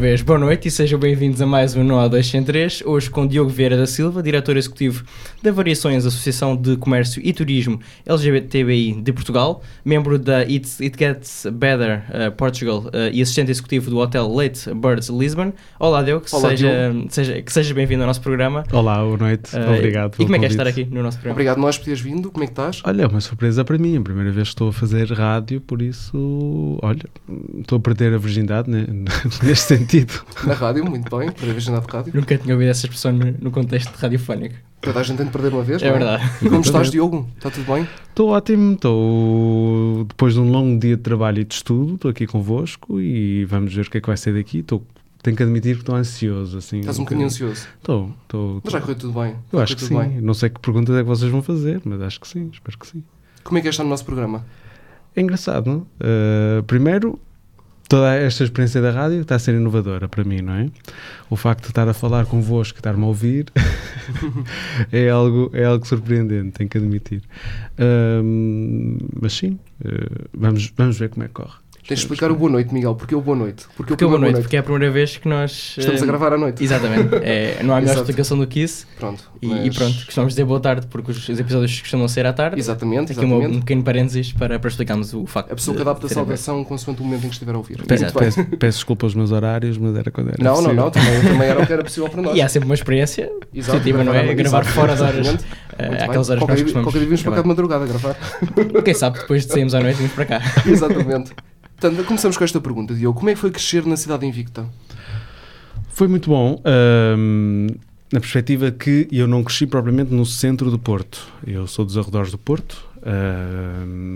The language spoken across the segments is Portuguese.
vez, boa noite e sejam bem-vindos a mais um NOA 203, hoje com Diogo Vieira da Silva, diretor executivo da Variações Associação de Comércio e Turismo LGBTBI de Portugal, membro da It, It Gets Better uh, Portugal uh, e assistente executivo do Hotel Late Birds Lisbon. Olá Diogo, que Olá, seja, seja, que seja bem-vindo ao nosso programa. Olá, boa noite, Uh, obrigado. E como é que é estar aqui no nosso programa? Obrigado nós por teres vindo. Como é que estás? Olha, é uma surpresa para mim, a primeira vez que estou a fazer rádio, por isso, olha, estou a perder a virgindade né, neste sentido. Na rádio, muito bem. Primeira vez andar de rádio. Nunca tinha ouvido essa expressão no, no contexto radiofónico. Toda a gente tem de perder uma vez. É não verdade. Como estás, Diogo? Está tudo bem? Estou ótimo, estou depois de um longo dia de trabalho e de estudo, estou aqui convosco e vamos ver o que é que vai ser daqui. Estou, tenho que admitir que estou ansioso. Assim, Estás um bocadinho ansioso. Estou, estou. Mas já correu tudo bem. Eu acho que sim. bem. Não sei que perguntas é que vocês vão fazer, mas acho que sim, espero que sim. Como é que é estar no nosso programa? É engraçado, não? Uh, primeiro, toda esta experiência da rádio está a ser inovadora para mim, não é? O facto de estar a falar convosco, estar-me a ouvir, é, algo, é algo surpreendente, tenho que admitir. Um, mas sim, uh, vamos, vamos ver como é que corre. Tens de explicar o boa noite, Miguel. Porque o boa noite? Porque, Porque o boa primeiro noite, porque é a primeira vez que nós... Estamos eh, a gravar à noite. Exatamente. É, não há melhor Exato. explicação do que isso. Pronto. E, mas- e pronto, costumamos dizer boa tarde porque os, os episódios costumam ser à tarde. Exatamente, Aqui exatamente. um pequeno parênteses para, para explicarmos o facto. A pessoa que adapta a saudação consoante o momento em que estiver a ouvir. Pe- Exato. Peço, peço desculpa aos meus horários, mas era quando era Não, não, possível. não. Também, também era o que era possível para nós. E há sempre uma experiência positiva, não é? gravar- fora de horas, exatamente. eh, aquelas horas que nós costumamos qualquer dia vimos para cá de madrugada a gravar. Quem sabe depois de sairmos à noite vimos para cá. Exatamente. Portanto, começamos com esta pergunta, Diogo. Como é que foi crescer na cidade invicta? Foi muito bom, na perspectiva que eu não cresci propriamente no centro do Porto. Eu sou dos arredores do Porto,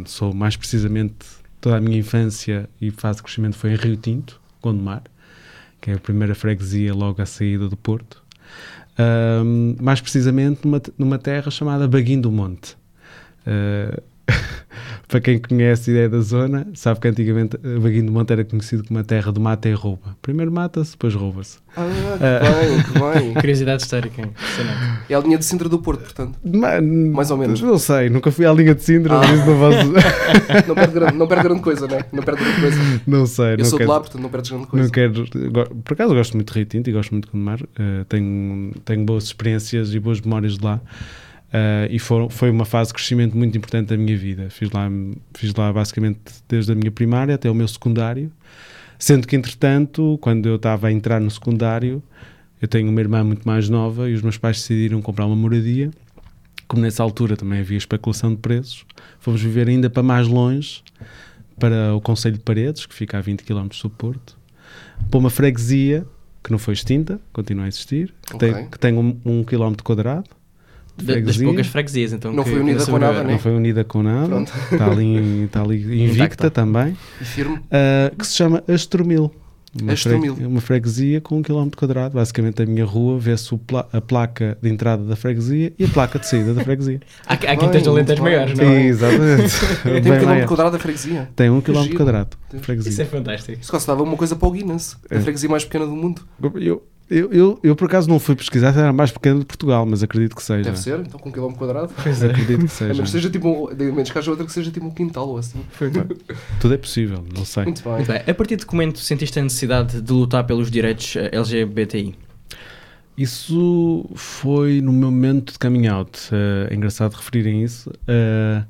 sou mais precisamente toda a minha infância e fase de crescimento foi em Rio Tinto, Gondomar, que é a primeira freguesia logo à saída do Porto. Mais precisamente numa, numa terra chamada Baguinho do Monte. Ah, para quem conhece a ideia da zona, sabe que antigamente eh, Baguinho do Monte era conhecido como a terra do mata e rouba. Primeiro mata-se, depois rouba-se. Ah, que bem, que bem. Curiosidade histórica. impressionante. É a linha de Sintra do Porto, portanto. Ma- Mais ou menos. Não sei, nunca fui à linha de Sintra, Ah. por isso não posso. Não perde grande, não perde grande coisa, né? Não perde grande coisa. não sei, Eu não sou de quero, lá, portanto não perdes grande coisa. não quero. Por acaso gosto muito de Rio Tinto e gosto muito de Gondomar. eh, tenho, tenho boas experiências e boas memórias de lá. Eh, e foram, foi uma fase de crescimento muito importante da minha vida. Fiz lá, fiz lá basicamente desde a minha primária até o meu secundário. Sendo que, entretanto, quando eu estava a entrar no secundário, eu tenho uma irmã muito mais nova e os meus pais decidiram comprar uma moradia. Como nessa altura também havia especulação de preços, fomos viver ainda para mais longe, para o Conselho de Paredes, que fica a 20 km do Porto, para uma freguesia que não foi extinta, continua a existir, que Ok. tem, que tem um, um quilómetro quadrado. Da- das freguesia. poucas freguesias, então. Não que- foi unida com nada, né? Não foi unida com nada, está ali, está ali invicta também, E firme. uh, que se chama Astromil. Uma, Astromil. fregue- uma freguesia com um quilómetro quadrado. Basicamente, a minha rua vê-se pla- a placa de entrada da freguesia e a placa de saída da freguesia. Há, há quintas de bem. maiores, não é? Exatamente. Tem um quilómetro maior. quadrado da freguesia. Tem um quilómetro giro. quadrado de Isso é freguesia. fantástico. Isso quase dava uma coisa para o Guinness. A É. freguesia mais pequena do mundo. Eu, eu, eu, eu, por acaso, não fui pesquisar se era a mais pequena de Portugal, mas acredito que seja. Deve ser, então com um quilómetro quadrado. Pois é. Acredito que A seja. menos que seja tipo um, menos que haja outra que seja tipo um quintal ou assim. Tudo é possível, não sei. Muito bem. Muito bem. A partir de que momento sentiste a necessidade de lutar pelos direitos eh, LGBTI? Isso foi no meu momento de coming out. Eh, é engraçado referirem isso. Eh,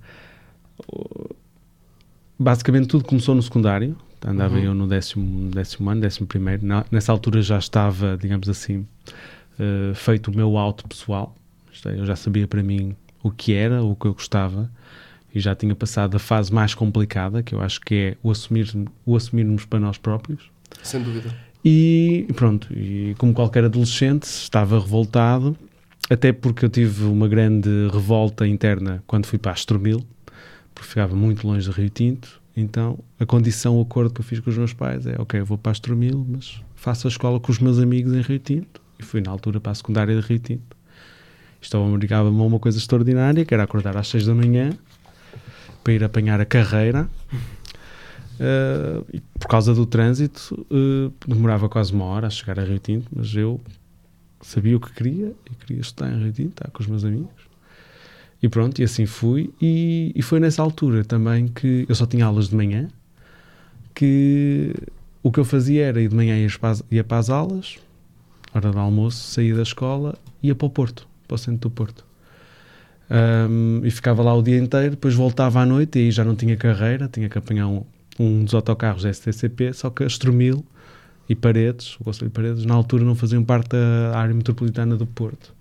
basicamente tudo começou no secundário. Andava Uhum. eu no décimo, décimo ano, décimo primeiro. Na- nessa altura já estava, digamos assim, eh, feito o meu auto pessoal. É, Eu já sabia para mim o que era, o que eu gostava. E já tinha passado a fase mais complicada, que eu acho que é o, assumir, o assumirmos para nós próprios. Sem dúvida. E pronto, e como qualquer adolescente, estava revoltado, até porque eu tive uma grande revolta interna quando fui para Astromil, porque ficava muito longe de Rio Tinto. Então, a condição, o acordo que eu fiz com os meus pais é: ok, eu vou para Astromil, mas faço a escola com os meus amigos em Rio Tinto. E fui na altura para a secundária de Rio Tinto. Isto obrigava-me a uma coisa extraordinária, que era acordar às 6 da manhã para ir apanhar a carreira. Uh, e por causa do trânsito, uh, demorava quase uma hora a chegar a Rio Tinto, mas eu sabia o que queria e queria estar em Rio Tinto, estar com os meus amigos. E pronto, e assim fui. E, e foi nessa altura também que eu só tinha aulas de manhã, que o que eu fazia era ir de manhã ia para ia para as aulas, hora do almoço, saía da escola, ia para o Porto, para o centro do Porto. Um, e ficava lá o dia inteiro, depois voltava à noite e aí já não tinha carreira, tinha que apanhar um, um dos autocarros STCP, só que a Estormil e Paredes, o Conselho de Paredes, na altura não faziam parte da área metropolitana do Porto.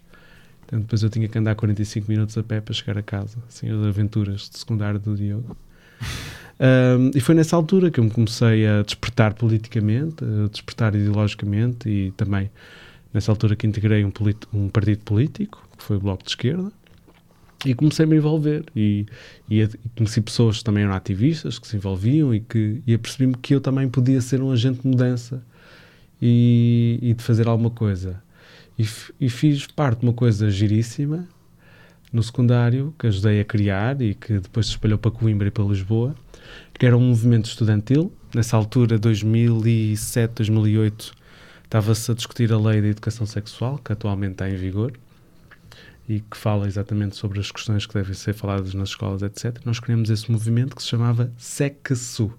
Então depois eu tinha que andar 45 minutos a pé para chegar a casa, assim, as aventuras de secundário do Diogo. Um, e foi nessa altura que eu me comecei a despertar politicamente, a despertar ideologicamente e também nessa altura que integrei um, um partido político, que foi o Bloco de Esquerda, e comecei a me envolver e, e, e, conheci pessoas que também eram ativistas, que se envolviam e que e apercebi-me que eu também podia ser um agente de mudança e, e de fazer alguma coisa. E, e, fiz parte de uma coisa giríssima no secundário que ajudei a criar e que depois se espalhou para Coimbra e para Lisboa, que era um movimento estudantil. Nessa altura, 2007, 2008, estava-se a discutir a lei da educação sexual, que atualmente está em vigor e que fala exatamente sobre as questões que devem ser faladas nas escolas, etc. Nós criamos esse movimento que se chamava SECSU.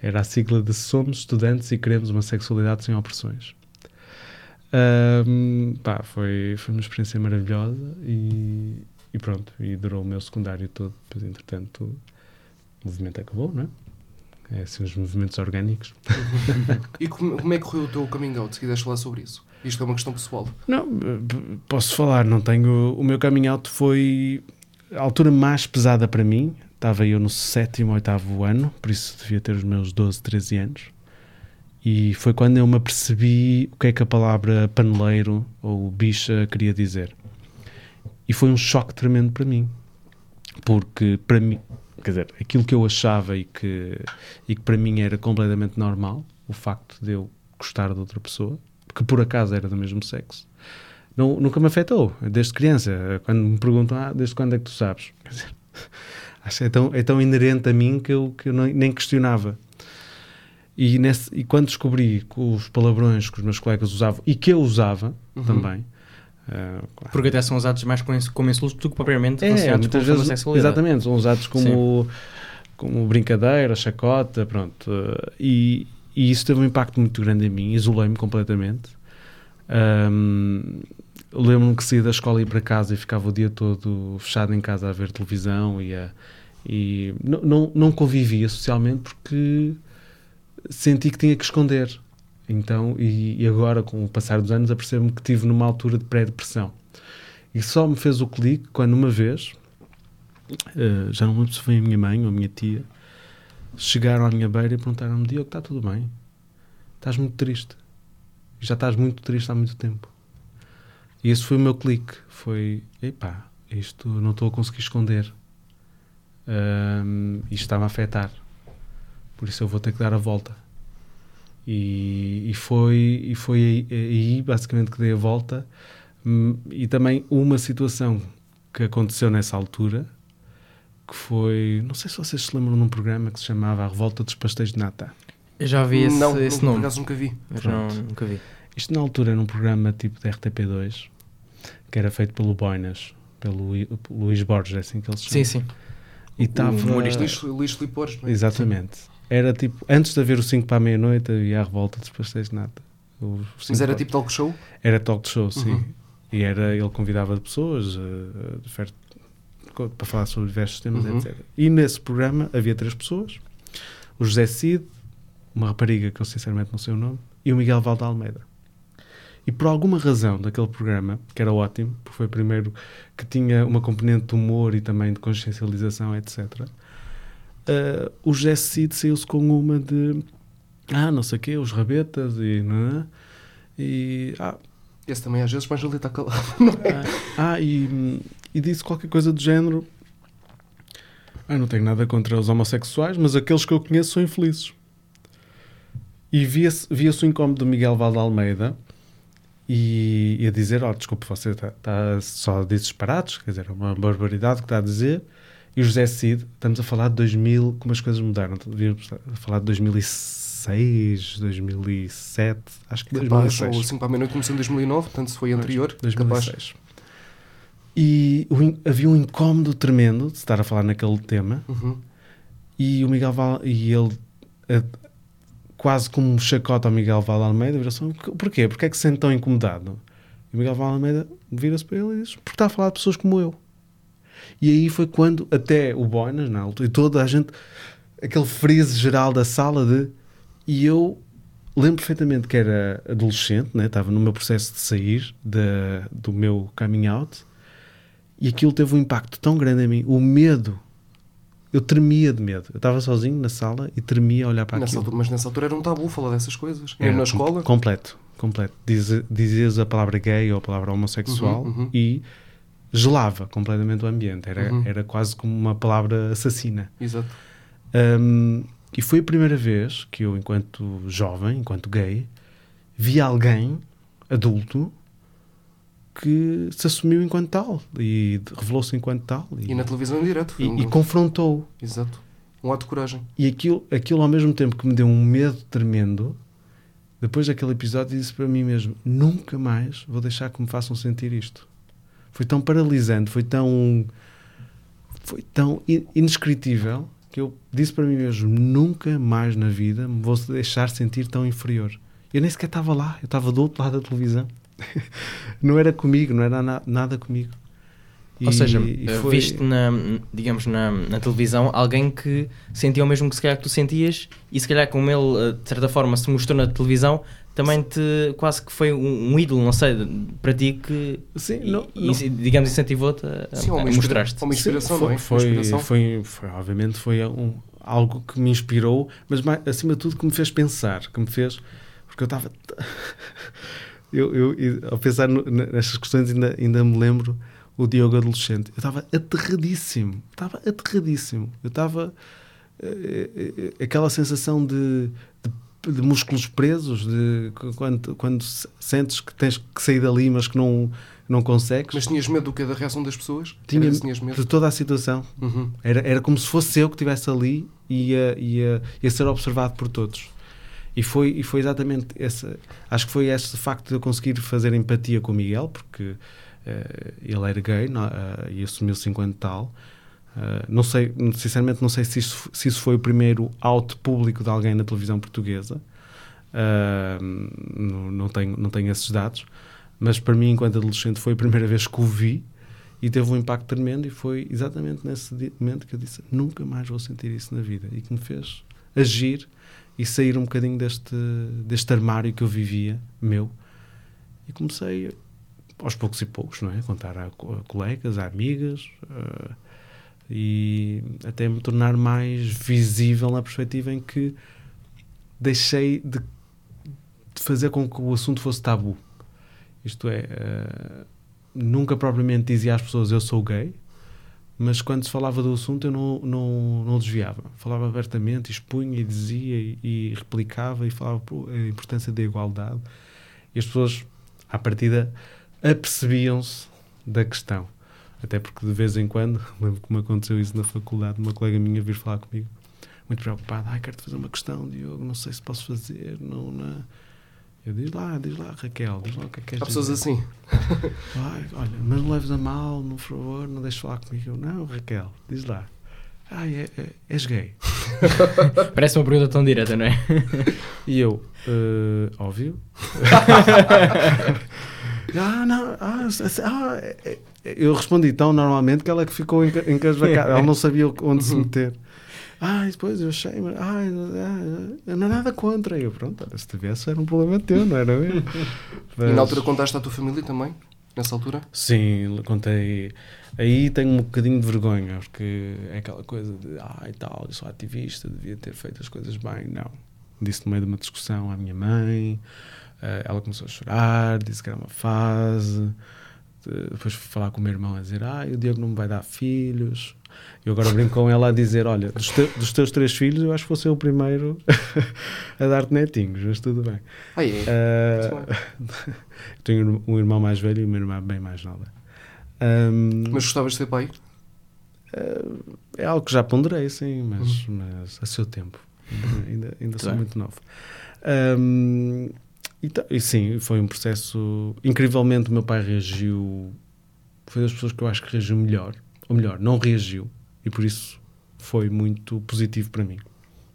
Era a sigla de Somos Estudantes e Queremos uma Sexualidade Sem Opressões. Um, pá, foi, foi uma experiência maravilhosa e, e, pronto, e durou o meu secundário todo. Depois, entretanto, o movimento acabou, não é? É assim, os movimentos orgânicos. e como, como, é que correu o teu coming out? Se quiseres falar sobre isso. Isto é uma questão pessoal. Não, posso falar, não tenho. O meu coming out foi a altura mais pesada para mim. Estava eu no sétimo, oitavo ano, por isso devia ter os meus 12, 13 anos. E foi quando eu me apercebi o que é que a palavra paneleiro ou bicha queria dizer. E foi um choque tremendo para mim. Porque para mim, quer dizer, aquilo que eu achava e que, e que para mim era completamente normal, o facto de eu gostar de outra pessoa, que por acaso era do mesmo sexo, não, nunca me afetou, desde criança. Quando me perguntam, ah, desde quando é que tu sabes? Quer dizer, acho que é tão, é tão inerente a mim que eu, que eu não, nem questionava. E, nesse, e quando descobri que os palavrões que os meus colegas usavam e que eu usava uhum. também, Uh, claro. Porque até são usados mais como, insultos do que propriamente é, muitas vezes. Exatamente, são usados como, como brincadeira, chacota, pronto. Uh, e, e isso teve um impacto muito grande em mim, isolei-me completamente. Um, Lembro-me que saía da escola e ia para casa e ficava o dia todo fechado em casa a ver televisão e, a, e não, não, não convivia socialmente porque senti que tinha que esconder. Então, e, e agora, com o passar dos anos, apercebo-me que tive numa altura de pré-depressão. E só me fez o clique quando uma vez, uh, já não lembro se foi a minha mãe ou a minha tia, chegaram à minha beira e perguntaram-me: Diogo, está tudo bem? Estás muito triste. Já estás muito triste há muito tempo. E esse foi o meu clique. Foi: epá, isto não estou a conseguir esconder. Um, isto está-me a afetar. Por isso eu vou ter que dar a volta. E, e foi, e foi aí, aí, basicamente que dei a volta. Hum, e também uma situação que aconteceu nessa altura que foi. Não sei se vocês se lembram de um programa que se chamava A Revolta dos Pastéis de Nata. Eu já vi esse, não, esse não, nome. Por acaso nunca vi. Não, nunca vi. Isto na altura era um programa tipo da RTP2 que era feito pelo Boinas, pelo Luís Borges, é assim que ele se chama. Sim, sim. E estava. Luís, Luís Filipe Borges, não é? Exatamente. Sim. Era tipo, antes de haver o 5 para a meia-noite, havia a revolta dos pastéis de nata. Mas era tipo talk show? Era talk show, sim. Uhum. E era, ele convidava pessoas uh, para falar sobre diversos temas, uhum. etc. E nesse programa havia três pessoas: o José Cid, uma rapariga que eu sinceramente não sei o nome, e o Miguel Valde Almeida. E por alguma razão daquele programa, que era ótimo, porque foi o primeiro que tinha uma componente de humor e também de consciencialização, etc., uh, o José Cid saiu-se com uma de ah, não sei o quê, os rabetas e. Não é? E. Ah, esse também às vezes mais ali está calado. Ah, ah, e, e disse qualquer coisa do género. Ah, não tenho nada contra os homossexuais, mas aqueles que eu conheço são infelizes. E via-se via o incómodo do Miguel Valde Almeida e, e a dizer: oh, desculpe, você está tá só a dizer quer dizer, é uma barbaridade que está a dizer. E o José Cid, estamos a falar de 2000, como as coisas mudaram, devíamos a falar de 2006, 2007, acho que 2006. O 5 para a meia-noite começou em 2009, portanto se foi anterior, 2006. Capaz. E o, havia um incómodo tremendo de estar a falar naquele tema. Uhum. E o Miguel Val, e ele a, quase como um chacota ao Miguel Val Almeida, vira assim, porquê? Porquê é que se sente tão incomodado? E o Miguel Val Almeida vira-se para ele e diz, porque está a falar de pessoas como eu. E aí foi quando até o Boinas, na altura, e toda a gente, aquele freeze geral da sala de... E eu lembro perfeitamente que era adolescente, né? estava no meu processo de sair da, do meu coming out, e aquilo teve um impacto tão grande em mim, o medo eu tremia de medo. Eu estava sozinho na sala e tremia a olhar para nessa aquilo. Altura, mas nessa altura era um tabu falar dessas coisas. Era na escola. Completo, completo. Diz, dizias a palavra gay ou a palavra homossexual Uhum, uhum. e gelava completamente o ambiente. Era, Uhum. era quase como uma palavra assassina. Exato. Um, e foi a primeira vez que eu, enquanto jovem, enquanto gay, vi alguém adulto que se assumiu enquanto tal e revelou-se enquanto tal e, E na televisão em direto. e- um- e confrontou. Exato. Um ato de coragem. E aquilo, aquilo, ao mesmo tempo que me deu um medo tremendo, depois daquele episódio, disse para mim mesmo: nunca mais vou deixar que me façam sentir isto. Foi tão paralisante, foi tão. Foi tão in- indescritível que eu disse para mim mesmo: nunca mais na vida me vou deixar sentir tão inferior. Eu nem sequer estava lá, eu estava do outro lado da televisão. não era comigo, não era na- nada comigo. Ou E- seja, e eh, foi- viste na, digamos, na, na televisão alguém que sentia o mesmo que se calhar que tu sentias e se calhar como ele, eh, de certa forma, se mostrou na televisão, também te quase que foi um, um ídolo, não sei, para ti que, Sim, e- não- e, não- digamos, incentivou-te a, Sim, a inspira- mostrar-te. uma inspiração, Sim, não é? foi, Uma foi, inspiração. foi, foi, obviamente foi um, algo que me inspirou, mas mais, acima de tudo que me fez pensar, que me fez, porque eu estava eu, eu, ao pensar no- nestas questões ainda, ainda me lembro o Diogo adolescente, eu estava aterradíssimo, estava aterradíssimo, eu estava eh, eh, aquela sensação de, de, músculos presos, de quando, quando se- sentes que tens que sair dali, mas que não, não consegues. Mas tinhas medo do que Da reação das pessoas? Tinha medo? de toda a situação. Uhum. Era, era como se fosse eu que estivesse ali e ia, ia, ia ser observado por todos. E foi, e foi exatamente esse. Acho que foi esse facto de eu conseguir fazer empatia com o Miguel, porque eh, ele era gay não, eh, e assumiu-se enquanto tal. Eh, não sei, sinceramente, não sei se isso, se isso foi o primeiro out público de alguém na televisão portuguesa. Eh, não, não, tenho, não tenho esses dados. Mas para mim, enquanto adolescente, foi a primeira vez que o vi e teve um impacto tremendo. E foi exatamente nesse momento que eu disse: nunca mais vou sentir isso na vida. E que me fez agir e sair um bocadinho deste, deste armário que eu vivia, meu. E comecei aos poucos e poucos, não é? Contar a, a colegas, a amigas. eh, e até me tornar mais visível na perspectiva em que deixei de, de fazer com que o assunto fosse tabu. Isto é, eh, nunca propriamente dizia às pessoas eu sou gay, mas quando se falava do assunto eu não, não, não desviava. Falava abertamente, expunha e dizia e, e replicava e falava pô, a importância da igualdade. E as pessoas, à partida, apercebiam-se da questão. Até porque de vez em quando, lembro que me aconteceu isso na faculdade, uma colega minha vir falar comigo, muito preocupada, ai, quero-te fazer uma questão, Diogo, não sei se posso fazer, não, não. Eu diz lá, diz lá, Raquel, diz lá o que é que queres Há pessoas dizer." assim. Ai, olha, mas não leves a mal, por favor, não deixes falar comigo. Eu, não, Raquel, diz lá. Ai, é, é- és gay. Parece uma pergunta tão direta, não é? E eu, "Eh, óbvio. Ah, não, ah, ah, é- é- eu respondi tão normalmente que ela que ficou enca- encasbacada. Ela não sabia onde se meter. Ah, e depois eu achei, mas, ai, ah, não é nada contra. Eu, pronto, se tivesse era um problema teu, não era meu. E na altura contaste à tua família também? Nessa altura? Sim, contei. Aí tenho um bocadinho de vergonha, porque é aquela coisa de, ah, e tal, eu sou ativista, devia ter feito as coisas bem. Não. Disse no meio de uma discussão à minha mãe, ela começou a chorar, disse que era uma fase. De- Depois fui falar com o meu irmão a dizer, ah, o Diego não me vai dar filhos. Eu agora brinco com ela a dizer, olha, dos, te- dos teus três filhos, eu acho que vou ser o primeiro a dar-te netinhos, mas tudo bem. Ah, é? Eh, Muito bem. tenho um irmão mais velho e uma irmã bem mais nova. Ahm, Mas gostavas de ser pai? é algo que já ponderei, sim, mas, mas a seu tempo. ainda ainda sou bem. muito novo. Ahm, e, ta- e sim, foi um processo. Incrivelmente, o meu pai reagiu. Foi das pessoas que eu acho que reagiu melhor. Ou melhor, não reagiu. E por isso foi muito positivo para mim.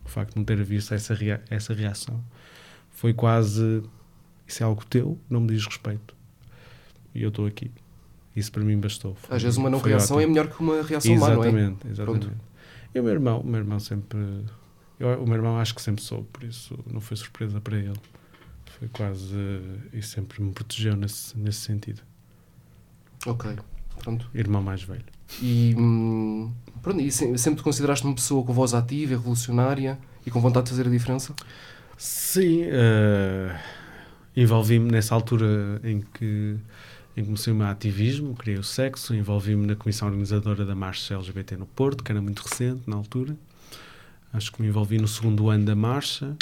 facto de não ter visto essa, rea essa reação foi quase isso é algo teu, não me diz respeito. E eu estou aqui. Isso para mim bastou. Foi, Às vezes uma não reação ótimo. é melhor que uma reação má, não é? Exatamente, exatamente. E o meu irmão, o meu irmão sempre. Eu, o meu irmão acho que sempre soube, por isso não foi surpresa para ele. Foi quase. E sempre me protegeu nesse, nesse sentido. Ok, pronto. Irmão mais velho. E, hum, pronto, e sempre te consideraste uma pessoa com voz ativa, revolucionária e com vontade de fazer a diferença? Sim. Uh, Envolvi-me nessa altura em que em comecei o meu ativismo, criei o sexo, envolvi-me na comissão organizadora da Marcha LGBT no Porto, que era muito recente na altura. Acho que me envolvi no segundo ano da marcha,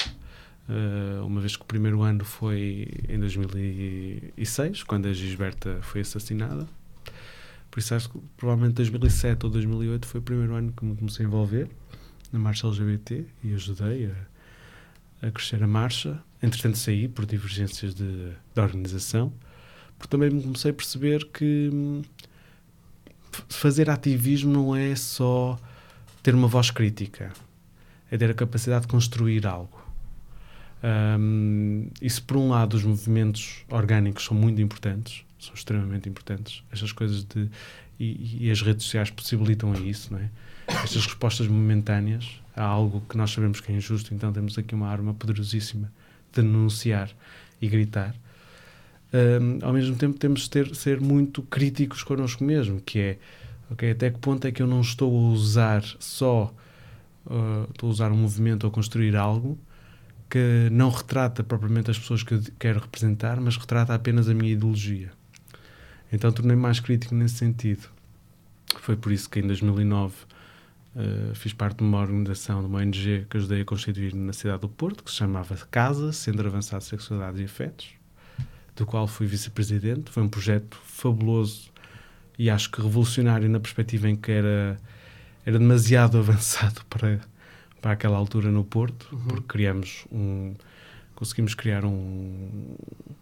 uh, uma vez que o primeiro ano foi em 2006, quando a Gisberta foi assassinada. Por isso acho que provavelmente 2007 ou 2008 foi o primeiro ano que me comecei a envolver na marcha LGBT e ajudei a, a crescer a marcha. Entretanto saí por divergências de, de organização porque também me comecei a perceber que hum, fazer ativismo não é só ter uma voz crítica, é ter a capacidade de construir algo. Um, isso, por um lado, os movimentos orgânicos são muito importantes, são extremamente importantes. Estas coisas de. E, e as redes sociais possibilitam isso, não é? Estas respostas momentâneas a algo que nós sabemos que é injusto, então temos aqui uma arma poderosíssima de denunciar e gritar um, ao mesmo tempo temos de ter, ser muito críticos connosco mesmo, que é okay, até que ponto é que eu não estou a usar só uh, estou a usar um movimento ou construir algo que não retrata propriamente as pessoas que eu quero representar, mas retrata apenas a minha ideologia. Então tornei-me mais crítico nesse sentido. Foi por isso que em 2009 uh, fiz parte de uma organização, de uma ONG que ajudei a constituir na cidade do Porto, que se chamava CASA, Centro Avançado de Sexualidade e Afetos do qual fui vice-presidente. Foi um projeto fabuloso e acho que revolucionário na perspectiva em que era, era demasiado avançado para, para aquela altura no Porto, uhum. porque criamos um. Conseguimos criar um.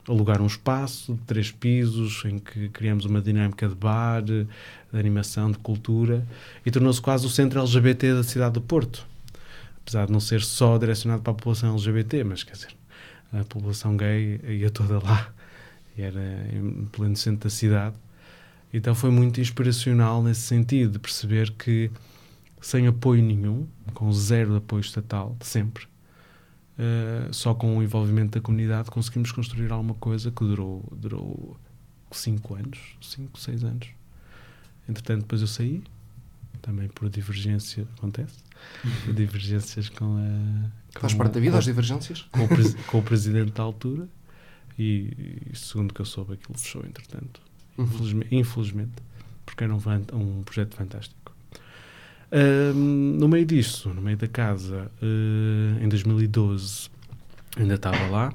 alugar um espaço de três pisos em que criamos uma dinâmica de bar, de animação, de cultura e tornou-se quase o centro LGBT da cidade do Porto. Apesar de não ser só direcionado para a população LGBT, mas quer dizer, a população gay ia toda lá era em pleno centro da cidade. Então foi muito inspiracional nesse sentido, de perceber que sem apoio nenhum, com zero apoio estatal, sempre, uh, só com o envolvimento da comunidade, conseguimos construir alguma coisa que durou, durou cinco anos, cinco, seis anos. Entretanto, depois eu saí, também por divergência, acontece, por divergências com a. Com Faz parte da vida, com, as divergências? Com o, com o presidente da altura e, e, segundo que eu soube, aquilo fechou, entretanto. Uhum. Infelizmente, infelizmente, porque era um, um projeto fantástico. Um, no meio disso, no meio da casa, uh, em 2012, ainda estava lá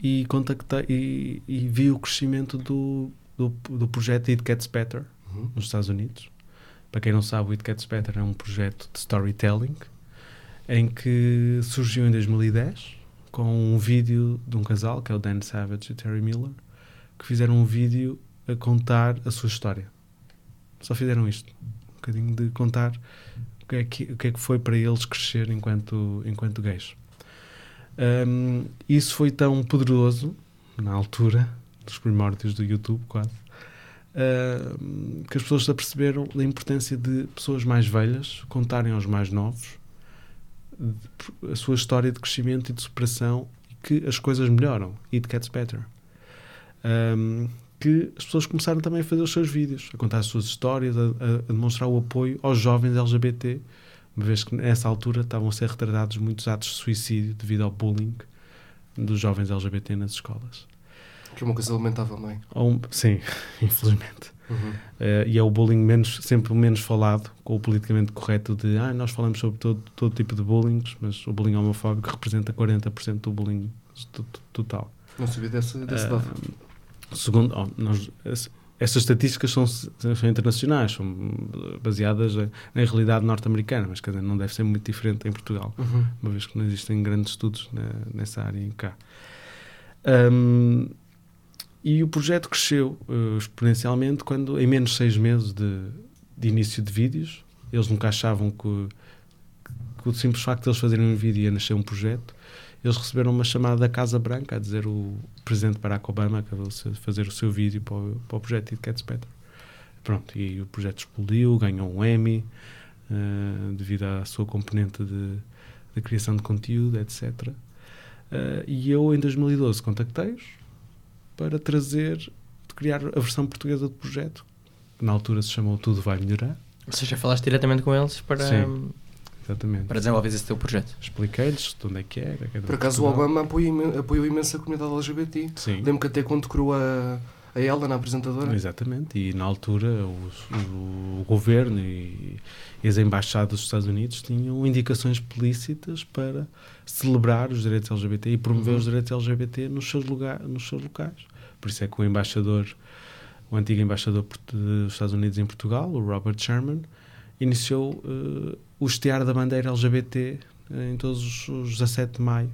e contactei e, e, vi o crescimento do, do, do projeto It Gets Better uhum. nos Estados Unidos. Para quem não sabe, o It Gets Better é um projeto de storytelling em que surgiu em 2010 com um vídeo de um casal, que é o Dan Savage e Terry Miller, que fizeram um vídeo a contar a sua história. Só fizeram isto. Um bocadinho de contar o que é que, o que, é que foi para eles crescer enquanto, enquanto gays. Um, isso foi tão poderoso, na altura, dos primórdios do YouTube, quase, uh, que as pessoas se aperceberam da importância de pessoas mais velhas contarem aos mais novos a sua história de crescimento e de superação que as coisas melhoram. It gets better. Um, que as pessoas começaram também a fazer os seus vídeos, a contar as suas histórias, a, a, demonstrar o apoio aos jovens LGBT, uma vez que nessa altura estavam a ser retratados muitos atos de suicídio devido ao bullying dos jovens LGBT nas escolas. Que é uma coisa lamentável, não é? Um, sim, infelizmente. Uhum. Uh, e é o bullying menos, sempre menos falado, com o politicamente correto de ah, nós falamos sobre todo, todo tipo de bullying, mas o bullying homofóbico representa 40% do bullying total. Não sabia desse, desse uh, dado. Segundo, oh, nós, essas estatísticas são, são, internacionais, são baseadas na realidade norte-americana, mas dizer, não deve ser muito diferente em Portugal, uhum. uma vez que não existem grandes estudos na, nessa área em cá. Um, e o projeto cresceu uh, exponencialmente quando, em menos de seis meses de, de início de vídeos, eles nunca achavam que, que o simples facto de eles fazerem um vídeo e nascer um projeto, eles receberam uma chamada da Casa Branca a dizer o presidente Barack Obama acabou de fazer o seu vídeo para o, para o projeto Gets Better. Pronto, e o projeto explodiu, ganhou um Emmy uh, devido à sua componente de, de criação de conteúdo, etc. Uh, e eu, em 2012, contactei-os para trazer, criar a versão portuguesa do projeto, que na altura se chamou Tudo Vai Melhorar. Ou seja, falaste diretamente com eles para, Sim, exatamente. para desenvolver esse teu projeto. Expliquei-lhes de onde é que era. que era Por acaso o. Obama apoiou, apoiou imenso a comunidade LGBT. Sim. Lembro que até quando decorou a, a Ellen, a apresentadora. Exatamente, e na altura os- o, o governo e, e as embaixadas dos Estados Unidos tinham indicações explícitas para celebrar os direitos LGBT e promover Uhum. os direitos LGBT nos seus, lugar, nos seus locais. Por isso é que o embaixador, o antigo embaixador dos Estados Unidos em Portugal, o Robert Sherman, iniciou eh, o estear da bandeira LGBT em todos os, os 17 de maio,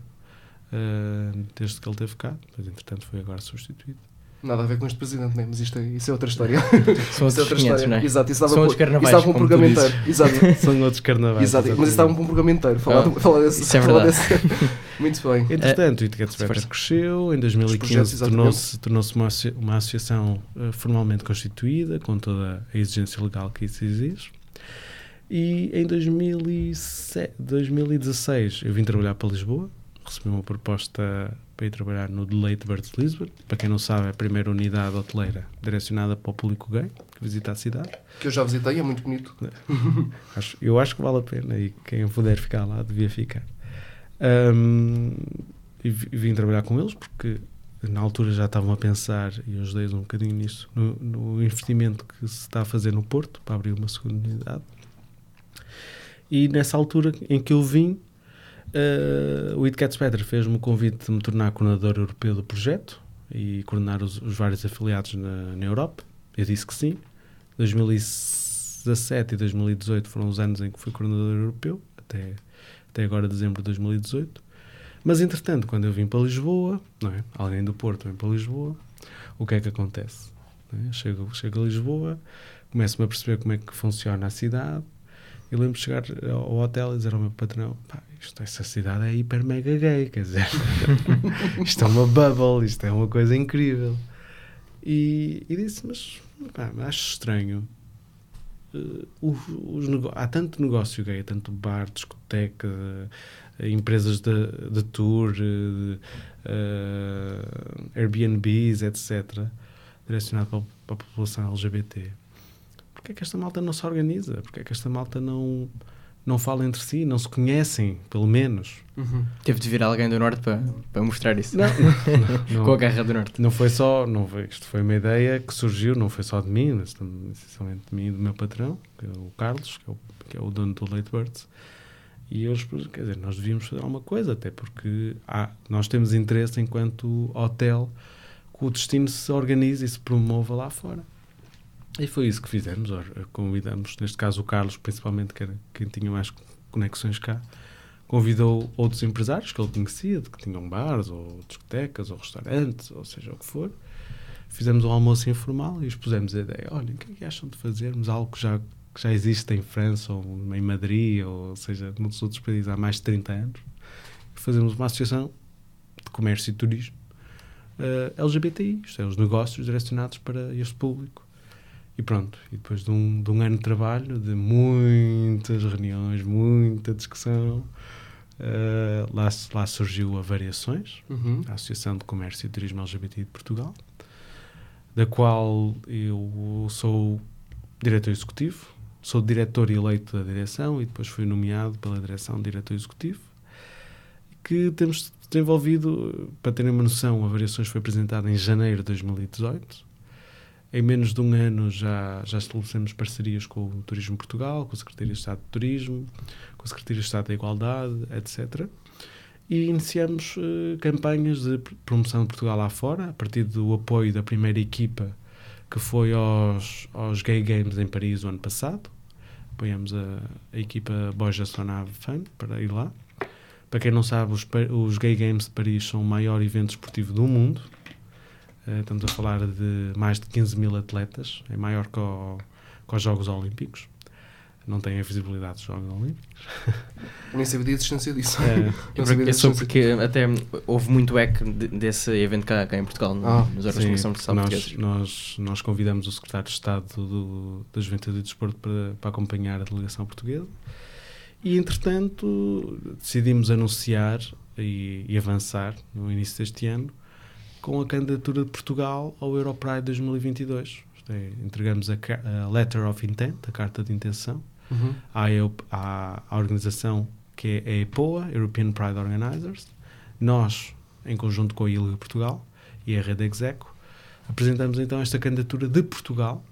eh, desde que ele esteve cá. Mas, entretanto, foi agora substituído. Nada a ver com este presidente, né? mas isto é, isso é outra história. São isso é outros outra 500, história. não é? Exato, isso dava São por- outros carnavais, isso dava um como tu programenteiro. Exato. São outros carnavais. Exato, mas isso estava um programenteiro. Falar, Ah, falar desse. isso é falar desse- Muito bem. Entretanto, o It Gets se Better cresceu, em projetos, 2015 exatamente. tornou-se tornou uma, uma associação eh, formalmente constituída, com toda a exigência legal que isso exige. E em 2007, 2016 eu vim trabalhar para Lisboa, recebi uma proposta para ir trabalhar no Deleite Birds Lisbon. Para quem não sabe, é a primeira unidade hoteleira direcionada para o público gay que visita a cidade. Que eu já visitei, é muito bonito. Acho- eu acho que vale a pena e quem puder ficar lá devia ficar. Ahm, e vi- vim trabalhar com eles porque na altura já estavam a pensar, e eu ajudei-os um bocadinho nisso, no, no investimento que se está a fazer no Porto para abrir uma segunda unidade. E nessa altura em que eu vim, eh, o It Gets Better fez-me o convite de me tornar coordenador europeu do projeto e coordenar os, os vários afiliados na, na Europa. Eu disse que sim. 2017 e 2018 foram os anos em que fui coordenador europeu, até, até agora dezembro de 2018. Mas entretanto, quando eu vim para Lisboa, não é? alguém do Porto vem para Lisboa, o que é que acontece? É? Chego, chego a Lisboa, começo-me a perceber como é que funciona a cidade. Eu lembro de chegar ao hotel e dizer ao meu patrão: pá, isto, cidade é hiper mega gay, quer dizer, isto é uma bubble, isto é uma coisa incrível. E, e disse: mas pá, acho estranho. eh, os, os há tanto negócio gay, tanto bar, discoteca, eh, empresas de, de tour, eh, Airbnbs, etc., direcionado para, para a população LGBT. Porquê é que esta malta não se organiza? Porquê é que esta malta não, não fala entre si? Não se conhecem, pelo menos? Uhum. Teve de vir alguém do Norte para, para mostrar isso. Não, não, Com a Guerra do Norte. não foi só, não foi, isto foi uma ideia que surgiu, não foi só de mim, mas essencialmente de mim e do meu patrão, que é o Carlos, que é o, que é o dono do Late Birds. E eles, quer dizer, nós devíamos fazer alguma coisa, até porque há, nós temos interesse enquanto hotel que o destino se organize e se promova lá fora. E foi isso que fizemos. ora, Convidamos, neste caso, o Carlos, principalmente, que era quem tinha mais conexões cá, convidou outros empresários que ele conhecia, que tinham bares, ou discotecas, ou restaurantes, ou seja o que for. Fizemos um almoço informal e expusemos a ideia. Olha, o que é que acham de fazermos algo que já, que já existe em França, ou em Madrid, ou seja, nos outros países há mais de 30 anos? Fazemos uma associação de comércio e turismo eh, LGBTI, isto é, os negócios direcionados para este público. E pronto, e depois de um, de um ano de trabalho, de muitas reuniões, muita discussão, eh, lá, lá surgiu a Variações, Uhum. a Associação de Comércio e Turismo LGBT de Portugal, da qual eu sou diretor executivo, sou diretor eleito da direção e depois fui nomeado pela direção de diretor executivo, que temos desenvolvido, para terem uma noção, a Variações foi apresentada em janeiro de 2018. Em menos de um ano já, já estabelecemos parcerias com o Turismo Portugal, com a Secretaria de Estado de Turismo, com a Secretaria de Estado da Igualdade, etc. E iniciamos eh, campanhas de pr- promoção de Portugal lá fora, a partir do apoio da primeira equipa que foi aos, aos Gay Games em Paris o ano passado. Apoiamos a, a equipa Boja Sonave Fan para ir lá. Para quem não sabe, os, os Gay Games de Paris são o maior evento esportivo do mundo. Eh, estamos a falar de mais de 15 mil atletas, é maior que, o- que os Jogos Olímpicos. não têm a visibilidade dos Jogos Olímpicos. Nem sabia da existência disso. É, Eu, sabia da eu sou porque até houve muito eco de- desse evento cá, cá em Portugal, Ah, nos órgãos de de Estado nós, nós, nós convidamos o secretário de Estado do, da Juventude e do Desporto para, para acompanhar a delegação portuguesa e, entretanto, decidimos anunciar e, e avançar no início deste ano com a candidatura de Portugal ao Europride 2022. Isto é, entregamos a, a Letter of Intent, a carta de intenção, Uhum. à, à, à organização que é a EPOA, European Pride Organizers. Nós, em conjunto com a ILGA Portugal e a Rede Execo, apresentamos então esta candidatura de Portugal.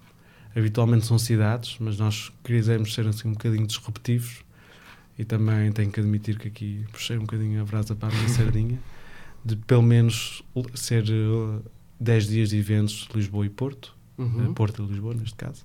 Habitualmente são cidades, mas nós quisemos ser assim um bocadinho disruptivos e também tenho que admitir que aqui puxei um bocadinho a brasa para a minha sardinha de pelo menos ser uh, 10 dias de eventos Lisboa e Porto, Uhum. eh, Porto e Lisboa, neste caso.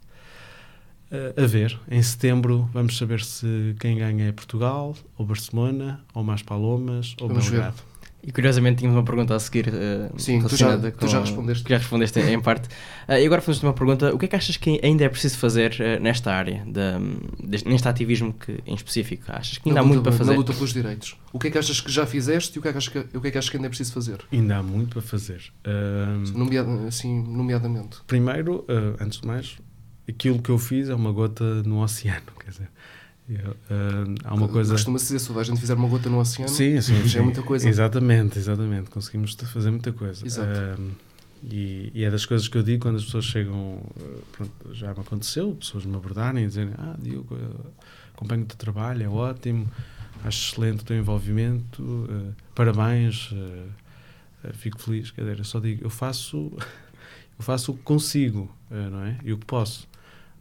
Eh, a ver, em setembro vamos saber se quem ganha é Portugal, ou Barcelona, ou Mais Palomas, ou Vamos ver. E curiosamente tínhamos uma pergunta a seguir eh, Sim, tu já- relacionada tu com- já respondeste. que já respondeste em parte. Ah, e agora fazemos uma pergunta: o que é que achas que ainda é preciso fazer eh, nesta área, da, deste- neste ativismo que, em específico? Achas que ainda Na há muito para fazer? Na luta pelos direitos. O que é que achas que já fizeste e o que é que achas que, o que, é que, achas que ainda é preciso fazer? Ainda há muito para fazer. Ahm, Nomeada- assim, nomeadamente. primeiro, antes de mais, aquilo que eu fiz é uma gota no oceano. Quer dizer, eu, eh, há uma coisa. Costuma-se dizer, se toda a gente fizer uma gota no oceano, Sim, sim, é sim. muita coisa. Exatamente, exatamente. Conseguimos fazer muita coisa. Exato. Ahm, e, e é das coisas que eu digo quando as pessoas chegam. eh, pronto, já me aconteceu, pessoas me abordarem e dizerem: Ah, Diogo, acompanho o teu trabalho, é ótimo, acho excelente o teu envolvimento, eh, parabéns, eh, fico feliz. Quer dizer, eu só digo: eu faço, eu faço o que consigo, não é? E o que posso.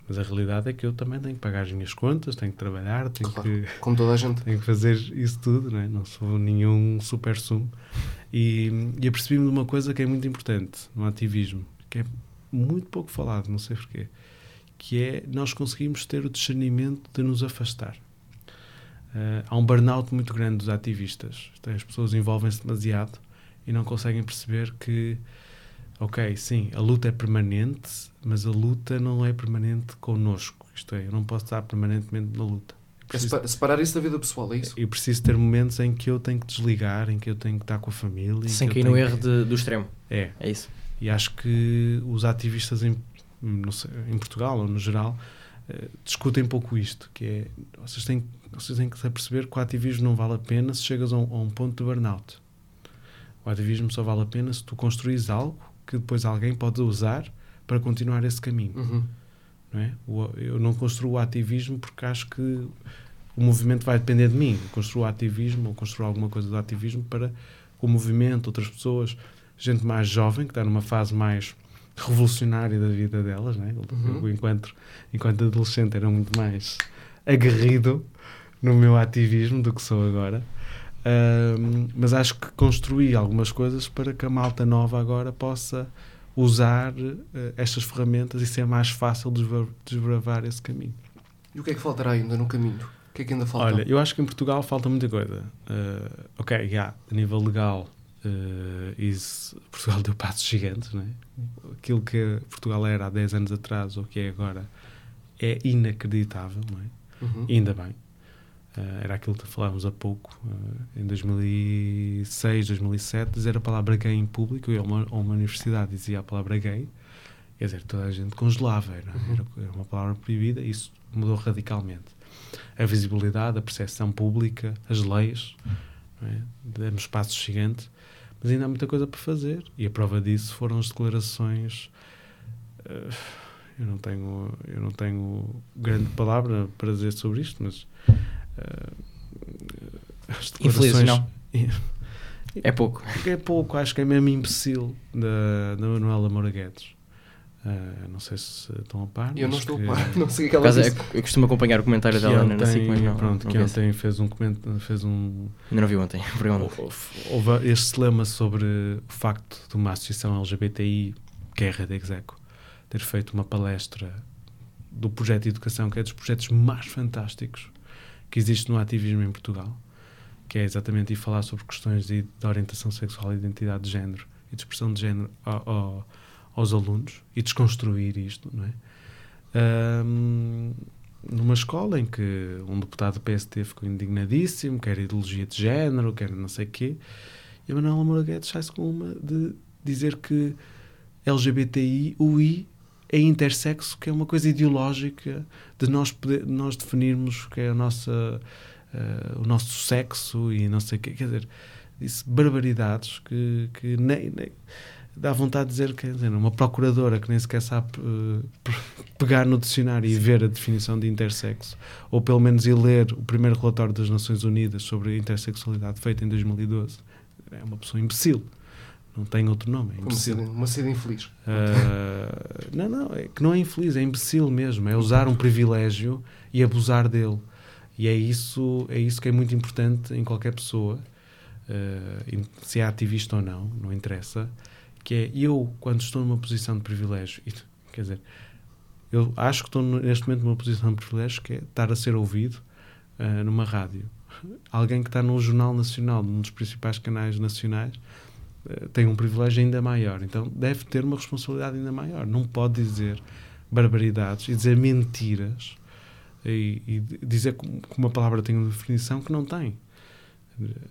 Mas a realidade é que eu também tenho que pagar as minhas contas, tenho que trabalhar, tenho Claro. que Como toda a gente. tenho que fazer isso tudo, não, é? não sou nenhum super sumo. E, e apercebi-me de uma coisa que é muito importante no ativismo, que é muito pouco falado, não sei porquê, que é nós conseguimos ter o discernimento de nos afastar. Eh, há um burnout muito grande dos ativistas. É, As pessoas envolvem-se demasiado e não conseguem perceber que, ok, sim, a luta é permanente, mas a luta não é permanente connosco. Isto é, eu não posso estar permanentemente na luta. É preciso- sepa- separar isso da vida pessoal, é isso? eu preciso ter momentos em que eu tenho que desligar, em que eu tenho que estar com a família. em Sem que eu cair no erro que- de- do extremo. É, É isso. e acho que os ativistas em, não sei, em Portugal ou no geral eh, discutem pouco isto, que é vocês têm, vocês têm que se perceber que o ativismo não vale a pena se chegas a um, a um ponto de burnout. O ativismo só vale a pena se tu construís algo que depois alguém pode usar para continuar esse caminho. Uhum. não é? Eu não construo o ativismo porque acho que o movimento vai depender de mim. Eu construo o ativismo ou construo alguma coisa do ativismo para o movimento, outras pessoas, gente mais jovem, que está numa fase mais revolucionária da vida delas, né? Uhum. eu, enquanto, enquanto adolescente era muito mais aguerrido no meu ativismo do que sou agora. Mas acho que construí algumas coisas para que a malta nova agora possa usar eh, estas ferramentas e ser mais fácil desbra- desbravar esse caminho. E o que é que faltará ainda no caminho? O que é que ainda falta? Olha, eu acho que em Portugal falta muita coisa. Eh, ok, já, a nível legal, eh, isso, Portugal deu passos gigantes, não é? Aquilo que Portugal era há 10 anos atrás ou que é agora é inacreditável, não é? Uhum. Ainda bem. Eh, era aquilo que falávamos há pouco, eh, em 2006, 2007, dizer a palavra gay em público, eu a uma, uma universidade dizia a palavra gay, quer dizer, toda a gente congelava, era, era, era uma palavra proibida, isso mudou radicalmente. A visibilidade, a percepção pública, as leis, é? demos passos gigantes, mas ainda há muita coisa para fazer, e a prova disso foram as declarações. eh, eu não tenho eu não tenho grande palavra para dizer sobre isto mas as Infelizes, declarações É pouco. é pouco acho que é mesmo imbecil da, da Manuela Moura Guedes Eh, não sei se estão a par Eu não estou que- a par, não sei o que é ela disse. eu costumo acompanhar o comentário que dela na ontem, SIC, mas não, pronto, não que ontem fez um comento, fez um Ainda não vi ontem. Houve, houve este lema sobre o facto de uma associação LGBTI que é a Rede Execo ter feito uma palestra do projeto de educação que é dos projetos mais fantásticos que existe no ativismo em Portugal que é exatamente ir falar sobre questões de, de orientação sexual identidade de género e de expressão de género ao- ao- aos alunos e desconstruir isto, não é? Ahm, numa escola em que um deputado do PST ficou indignadíssimo, quer ideologia de género, quer não sei o quê, e a Manuela Moura Guedes sai-se com uma de dizer que LGBTI, o I é intersexo, que é uma coisa ideológica de nós, poder, nós definirmos que é a nossa, uh, o nosso sexo e não sei o quê. Quer dizer, disse barbaridades que, que nem, nem dá vontade de dizer, quer dizer, uma procuradora que nem sequer sabe uh, pegar no dicionário e ver a definição de intersexo, ou pelo menos ir ler o primeiro relatório das Nações Unidas sobre a intersexualidade feito em 2012, é uma pessoa imbecil. Não tem outro nome. É imbecil. Uma sede infeliz. Uh, não, não, é que não é infeliz, é imbecil mesmo. É usar um privilégio e abusar dele. E é isso, é isso que é muito importante em qualquer pessoa, uh, se é ativista ou não, não interessa. Que é eu, quando estou numa posição de privilégio, e, quer dizer, eu acho que estou neste momento numa posição de privilégio que é estar a ser ouvido uh, numa rádio. Alguém que está no Jornal Nacional, num dos principais canais nacionais, tem um privilégio ainda maior. Então deve ter uma responsabilidade ainda maior. Não pode dizer barbaridades e dizer mentiras e, e dizer que uma palavra tem uma definição que não tem.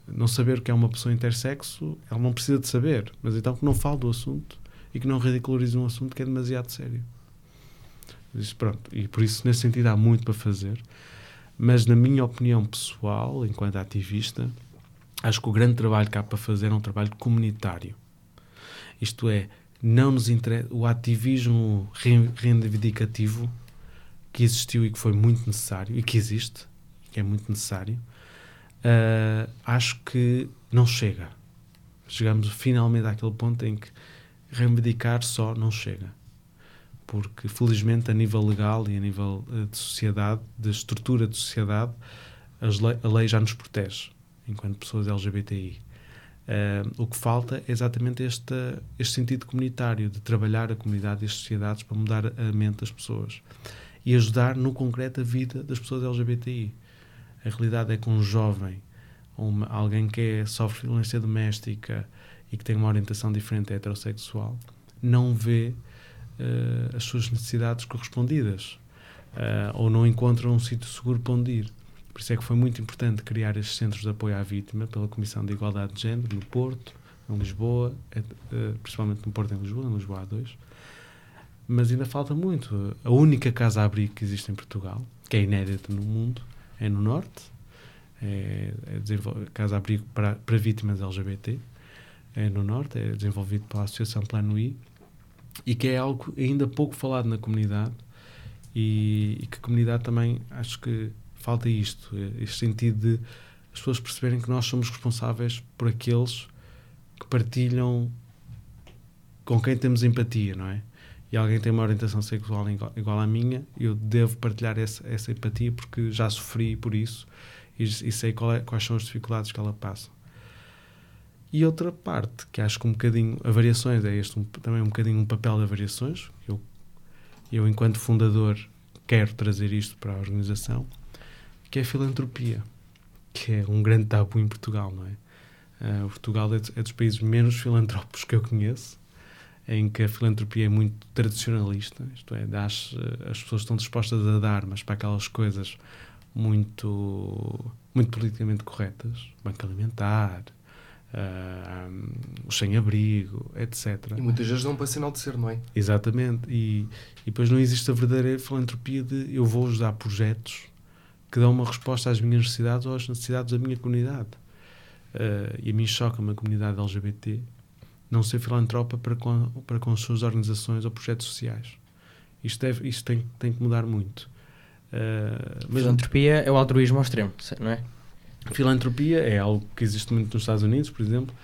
Não saber que é uma pessoa intersexo, ela não precisa de saber. Mas então que não fale do assunto e que não ridicularize um assunto que é demasiado sério. pronto. E por isso, nesse sentido, há muito para fazer. Mas, na minha opinião pessoal, enquanto ativista, acho que o grande trabalho que há para fazer é um trabalho comunitário. Isto é, não nos interessa o ativismo reivindicativo que existiu e que foi muito necessário e que existe, que é muito necessário. Uh, acho que não chega. Chegamos finalmente àquele ponto em que reivindicar só não chega. Porque, felizmente, a nível legal e a nível uh, de sociedade, de estrutura de sociedade, a lei já nos protege enquanto pessoas LGBTI. Uh, o que falta é exatamente este, este sentido comunitário, de trabalhar a comunidade e as sociedades para mudar a mente das pessoas e ajudar no concreto a vida das pessoas LGBTI. A realidade é que um jovem, uma, alguém que é, sofre violência doméstica e que tem uma orientação diferente heterossexual, não vê uh, as suas necessidades correspondidas uh, ou não encontra um sítio seguro para onde ir. Por isso é que foi muito importante criar estes centros de apoio à vítima pela Comissão de Igualdade de Género no Porto, em Lisboa, eh, principalmente no Porto em Lisboa, em Lisboa há dois. Mas ainda falta muito. A única casa-abrigo que existe em Portugal, que é inédita no mundo, é no Norte. É, é casa-abrigo para, para vítimas LGBT. É no Norte, é desenvolvido pela Associação Plano I. E que é algo ainda pouco falado na comunidade. E, e que a comunidade também, acho que falta isto, este sentido de as pessoas perceberem que nós somos responsáveis por aqueles que partilham com quem temos empatia, não é? E alguém tem uma orientação sexual igual à minha, eu devo partilhar essa, essa empatia porque já sofri por isso e, e sei é, quais são as dificuldades que ela passa. E outra parte, que acho que um bocadinho, a variações, é este um, também um bocadinho um papel das variações, eu, eu enquanto fundador quero trazer isto para a organização, que é a filantropia, que é um grande tabu em Portugal, não é? Uh, Portugal é, é, dos países menos filantrópicos que eu conheço, em que a filantropia é muito tradicionalista, isto é, das, eh, as pessoas estão dispostas a dar, mas para aquelas coisas muito, muito politicamente corretas, banco alimentar, uh, o sem-abrigo, etc. E muitas vezes dão para sinal de ser, não é? Exatamente, e, e depois não existe a verdadeira filantropia de eu vou ajudar projetos que dão uma resposta às minhas necessidades ou às necessidades da minha comunidade. Uh, e a mim choca-me a comunidade LGBT não ser filantropa para com, para com as suas organizações ou projetos sociais. Isto, deve, isto tem, tem que mudar muito. Uh, mas Filantropia é o altruísmo ao extremo, não é? Filantropia é algo que existe muito nos Estados Unidos, por exemplo,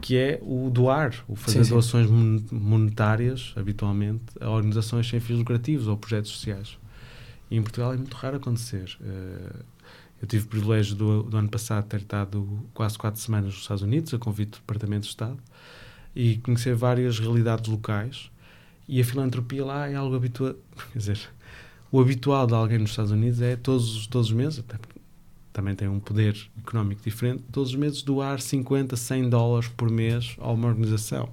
que é o doar, o fazer sim, doações sim. monetárias, habitualmente, a organizações sem fins lucrativos ou projetos sociais. E em Portugal é muito raro acontecer. Uh, eu tive o privilégio do, do, ano passado ter estado quase quatro semanas nos Estados Unidos, a convite do Departamento de Estado, e conhecer várias realidades locais. E a filantropia lá é algo habitual. Quer dizer, o habitual de alguém nos Estados Unidos é todos, todos os meses, até também tem um poder económico diferente, todos os meses doar 50, 100 dólares por mês a uma organização.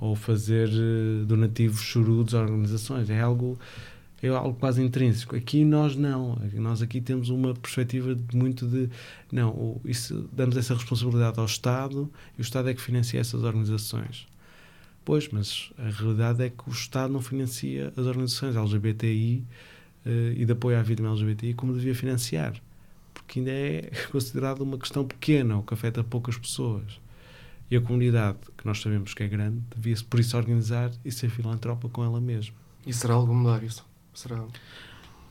Ou fazer uh, donativos chorudos a organizações. É algo é algo quase intrínseco. Aqui nós não. Nós aqui temos uma perspectiva de muito de não, o- isso, damos essa responsabilidade ao Estado e o Estado é que financia essas organizações. Pois, mas a realidade é que o Estado não financia as organizações LGBTI eh, e de apoio à vítima LGBTI como devia financiar. Porque ainda é considerado uma questão pequena, ou que afeta poucas pessoas. E a comunidade, que nós sabemos que é grande, devia-se por isso organizar e ser filantropa com ela mesma. E será algo mudar isso? Será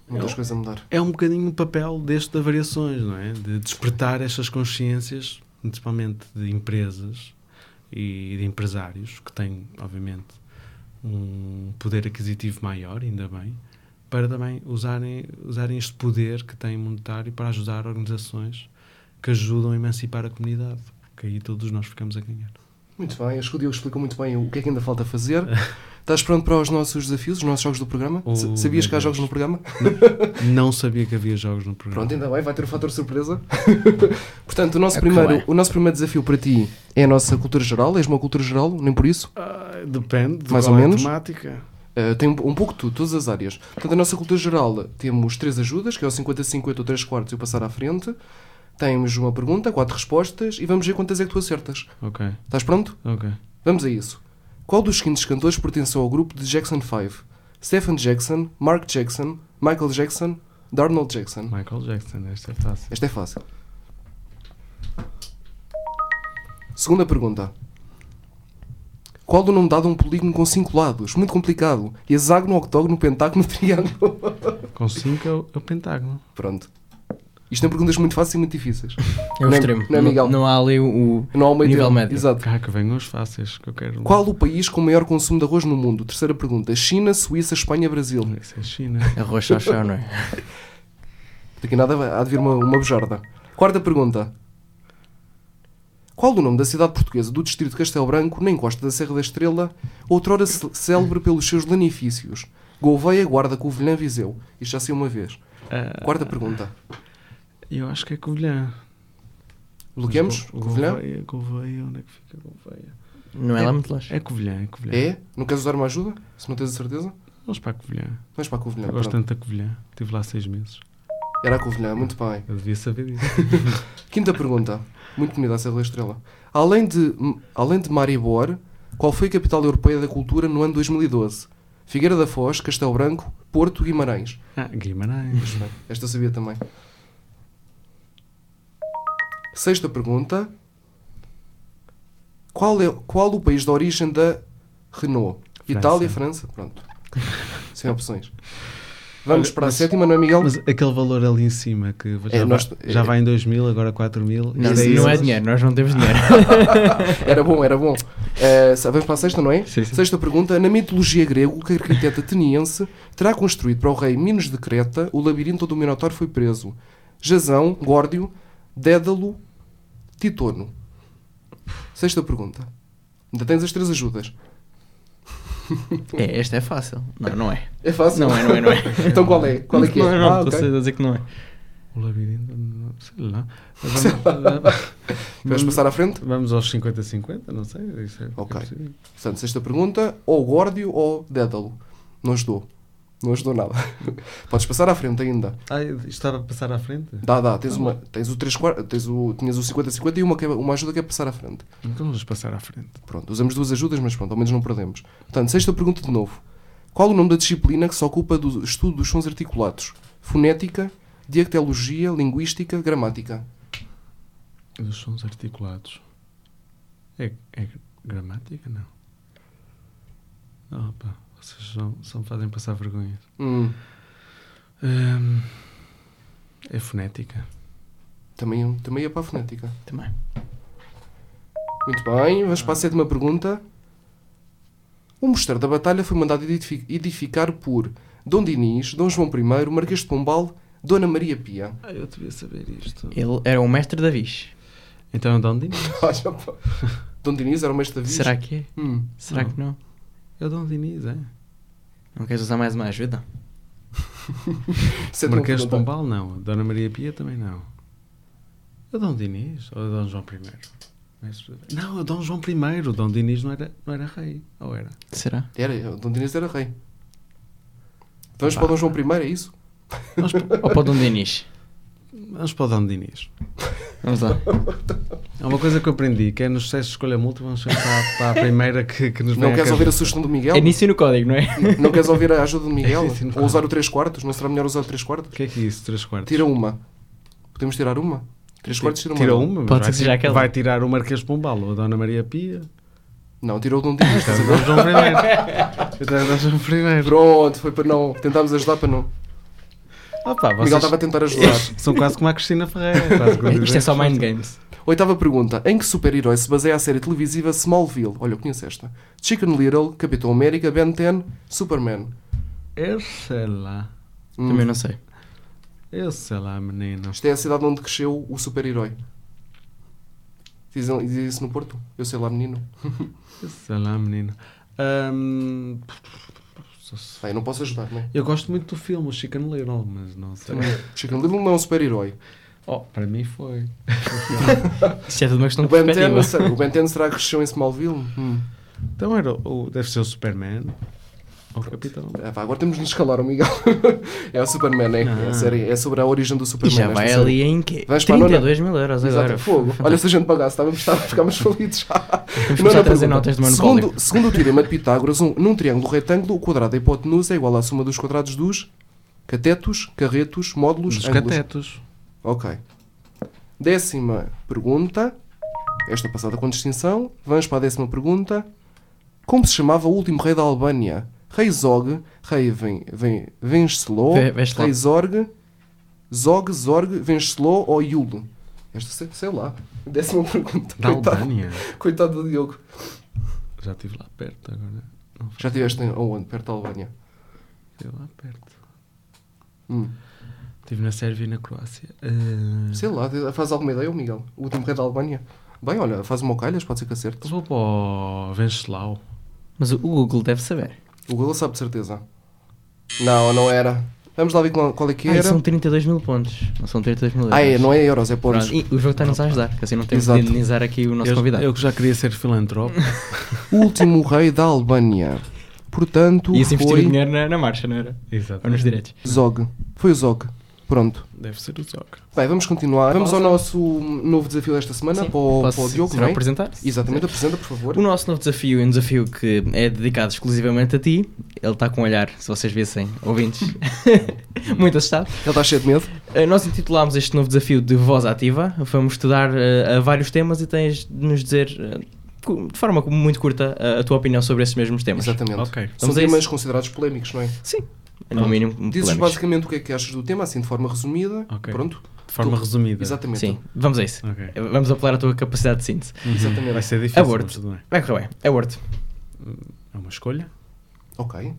muitas Eu- coisas a mudar? É um bocadinho o papel deste da variações, não é? De despertar estas consciências, principalmente de empresas e de empresários, que têm, obviamente, um poder aquisitivo maior, ainda bem, para também usarem, usarem este poder que têm monetário para ajudar organizações que ajudam a emancipar a comunidade. Porque aí todos nós ficamos a ganhar. Muito bem, acho que o Diogo explicou muito bem o que é que ainda falta fazer. Estás pronto para os nossos desafios, os nossos jogos do programa? Oh, Sabias que há Deus. jogos no programa? Não sabia que havia jogos no programa. Pronto, ainda bem, vai ter o fator surpresa. Portanto, o nosso, É primeiro, o nosso primeiro desafio para ti é a nossa cultura geral. És uma cultura geral, nem por isso. Ah, depende, de Mais qual ou é a menos. temática. Uh, tem um, um pouco de tudo, todas as áreas. Portanto, a nossa cultura geral temos três ajudas, que é o 50-50 ou 3 quartos e o passar à frente. Temos uma pergunta, quatro respostas e vamos ver quantas é que tu acertas. Ok, Estás pronto? ok. Vamos a isso. Qual dos seguintes cantores pertenceu ao grupo de Jackson 5? Stephen Jackson, Mark Jackson, Michael Jackson, Darnold Jackson. Michael Jackson, esta é fácil. Esta é fácil. Segunda pergunta. Qual o nome dado a um polígono com 5 lados? Muito complicado. Hexágono, octógono, pentágono, triângulo. Com 5 é, o- é o pentágono. Pronto. Isto são perguntas muito fáceis e muito difíceis. É o Não é- extremo. não é, Miguel? Não, há ali o. Não há meio Nível termo. médio. Exato. Cá que venham os fáceis que eu quero. Qual o país com maior consumo de arroz no mundo? Terceira pergunta. China, Suíça, Espanha, Brasil. Isso é China. Arroz chau chau, não é? Daqui nada há de vir uma, uma bujarda. Quarta pergunta. Qual o nome da cidade portuguesa do distrito de Castelo Branco, na encosta da Serra da Estrela, outrora célebre pelos seus lanifícios? Gouveia, Guarda, Covilhã, Viseu. Isto já saiu uma vez. Ah, Quarta pergunta. Eu acho que é Covilhã. Bloqueamos? Mas Covilhã? Gouveia, Gouveia, onde é que fica Gouveia? Não é lá muito longe. É Covilhã, é Covilhã. É? Não queres usar uma ajuda? Se não tens a certeza? Vamos para a Covilhã. Vamos para a Covilhã. Eu gosto tanto da Covilhã. Estive lá seis meses. Era a Covilhã, muito bem. Eu devia saber disso. Quinta pergunta. Muito bonita a Serra da Estrela. Além de, além de Maribor, qual foi a capital europeia da cultura no ano 2012? Figueira da Foz, Castelo Branco, Porto, Guimarães. Ah, Guimarães. Esta eu sabia também. Sexta pergunta. Qual, é, qual o país de origem da Renault? França. Itália, França? Pronto. Sem opções. Vamos Olha, para mas- a sétima, não é, Miguel? Mas aquele valor ali em cima que já, É, vai, nós- já é- vai em 2 mil, agora 4 mil. Não, Isso, não é dinheiro, nós não temos dinheiro. Era bom, era bom. Eh, vamos para a sexta, não é? Sim, sim. Sexta pergunta. Na mitologia grega, o arquiteto ateniense terá construído para o rei Minos de Creta o labirinto onde o Minotauro foi preso. Jasão, Górdio, Dédalo, Titono. Sexta pergunta. Ainda tens as três ajudas. É, esta é fácil. Não, não é. É fácil? Não é, não é, não é. então qual é? Qual é que é? Não, não, Ah, estou ok. a dizer que não é. O labirinto, não sei lá. Queres Vamos, passar à frente? vamos aos 50-50, não sei. Isso é, Ok. é. Portanto, sexta pergunta. Ou Górdio ou Dédalo. Não ajudou. Não ajudou nada. Podes passar à frente ainda. Ah, isto estava a passar à frente? Dá, dá. Tens, uma, tens o 3 quartos, tens o, tinhas o 50-50 e uma, que é- uma ajuda que é passar à frente. Então vamos passar à frente. Pronto, usamos duas ajudas, mas pronto, ao menos não perdemos. Portanto, sexta pergunta de novo. Qual o nome da disciplina que se ocupa do estudo dos sons articulados? Fonética, diactologia, linguística, gramática. Dos sons articulados. É, é gramática? Não. Opa, vocês só, só me fazem passar vergonha. Hum, Hum, é fonética. também, também é para a fonética. Também. Muito bem, vamos para a sétima pergunta. O mosteiro da Batalha foi mandado edifi- edificar por Dom Dinis, Dom João I, Marquês de Pombal, Dona Maria Pia. Ah, eu devia saber isto. Ele era o mestre da Viz. Então é o Dom Dinis. Dom Dinis era o mestre da vida. Será que é? Hum. Será Não. que não? É o Dom Dinis, é. Não queres usar mais uma ajuda? Marquês de. Pombal, não. Dona Maria Pia também não. É o Dom Dinis ou é o Dom João I? Não, é o Dom João I. O Dom Dinis não era, não era rei. Ou era? Será? Era, o Dom Dinis era rei. Vamos Pá. para o Dom João I, é isso? Vamos, para- Ou para o Dom Dinis? vamos para o Dom Dinis. Vamos lá. Há uma coisa que eu aprendi, que é nos testes de escolha múltipla, vamos sempre para, para a primeira que, que nos Não queres ouvir a sugestão do Miguel? É e no código, não é? Não queres ouvir a ajuda do Miguel? É, Ou usar o 3 quartos? Não será melhor usar o 3 quartos? O que é que é isso, 3 quartos? Tira uma. Podemos tirar uma? 3 quartos tira uma. Tira uma, mas Pode vai, ser que seja ti- aquela. vai tirar o Marquês de Pombal ou a Dona Maria Pia. Não, tirou o Dom Dinis. Então? Dom João primeiro. Então, Dom João primeiro. Pronto, foi para não. Tentámos ajudar para não. Opa, O Miguel vocês estava a tentar ajudar. são quase como a Cristina Ferreira. Isto é só mind games. Oitava pergunta. Em que super-herói se baseia a série televisiva Smallville? Olha, eu conheço esta. Chicken Little, Capitão América, Ben 10, Superman. Eu sei lá. Hum. Também não sei. Eu sei lá, menino. Isto é a cidade onde cresceu o super-herói. Dizem- Dizem isso no Porto? Eu sei lá, menino. Eu sei lá, menino. Bem, não posso ajudar, não é? eu gosto muito do filme, o Chicken Little, mas não sei. Chicken Little não é um super-herói. Oh, para mim foi. Isto é tudo uma questão O de Ben perspectiva. 10, o Ben 10 será que cresceu em Smallville? Hum. Então era o, deve ser o Superman Capitão. Ah, pá, agora temos de escalar o Miguel. é o Superman, é, é, a Ah. série, é sobre a origem do E Superman. já esta vai série. ali em quê? Vais para a nona? 32 mil euros Exato, agora. é fogo. Olha, se a gente pagasse, estávamos, estávamos, ficámos falidos. Vamos Nona trazer pergunta. notas de segundo, segundo o teorema de Pitágoras, um, num triângulo retângulo, o quadrado da hipotenusa é igual à soma dos quadrados dos catetos, carretos, módulos, Dos ângulos. catetos. Ok. Décima pergunta. Esta passada com distinção. Vamos para a décima pergunta. Como se chamava o último rei da Albânia? Rei Zog, rei Ven- Ven- Venceslau, Ve- Venceslau. rei Zorg, Zog, Zorg, Venceslau ou Yul? Esta sei, sei lá. Décima pergunta. Da Coitado, Albânia. coitado do Diogo. Já estive lá perto agora. Não Já estiveste aonde? Perto da Albânia. estive lá perto. Hum. Estive na Sérvia e na Croácia. Ah, Sei lá, faz alguma ideia, o Miguel? O último rei da Albânia? Bem, olha, faz uma calhas, pode ser que acerte. Vou para o Venceslau. Mas o Google deve saber. O Google sabe de certeza. Não, não era. Vamos lá ver qual, é que Ah, era. são 32 mil pontos. Não são 32 mil euros. Ah, é, não é euros, é pontos. Pronto, E o jogo está-nos a ajudar, que assim não temos Exato. de indenizar aqui o nosso eu, convidado. eu que já queria ser filantropo. Último rei da Albânia. Portanto, E assim investir o foi dinheiro na, na marcha, não era? Exato. Ou nos direitos. Zog. Foi o Zog. Pronto. Deve ser o Zoc. Bem, vamos continuar. Vamos ao nosso novo desafio desta semana Sim. para, o, Posso para o Diogo, não é? apresentar? Exatamente, apresenta, por favor. O nosso novo desafio é um desafio que é dedicado exclusivamente a ti. Ele está com um olhar, se vocês vissem, ouvintes, muito assustado. Ele está cheio de medo. Uh, Nós intitulámos este novo desafio de voz ativa. Vamos estudar uh, a vários temas e tens de nos dizer, uh, de forma muito curta, a tua opinião sobre esses mesmos temas. Exatamente. Ok. São temas considerados polémicos, não é? Sim, no mínimo. Dizes polémicos. basicamente o que é que achas do tema, assim de forma resumida. Ok. Pronto. De forma Tu- resumida. Exatamente. Sim, vamos a isso. Ok. Vamos apelar a tua capacidade de síntese. Uhum. Exatamente. Vai ser difícil, Aborto. Vai correr bem. É Word. É uma escolha? Ok.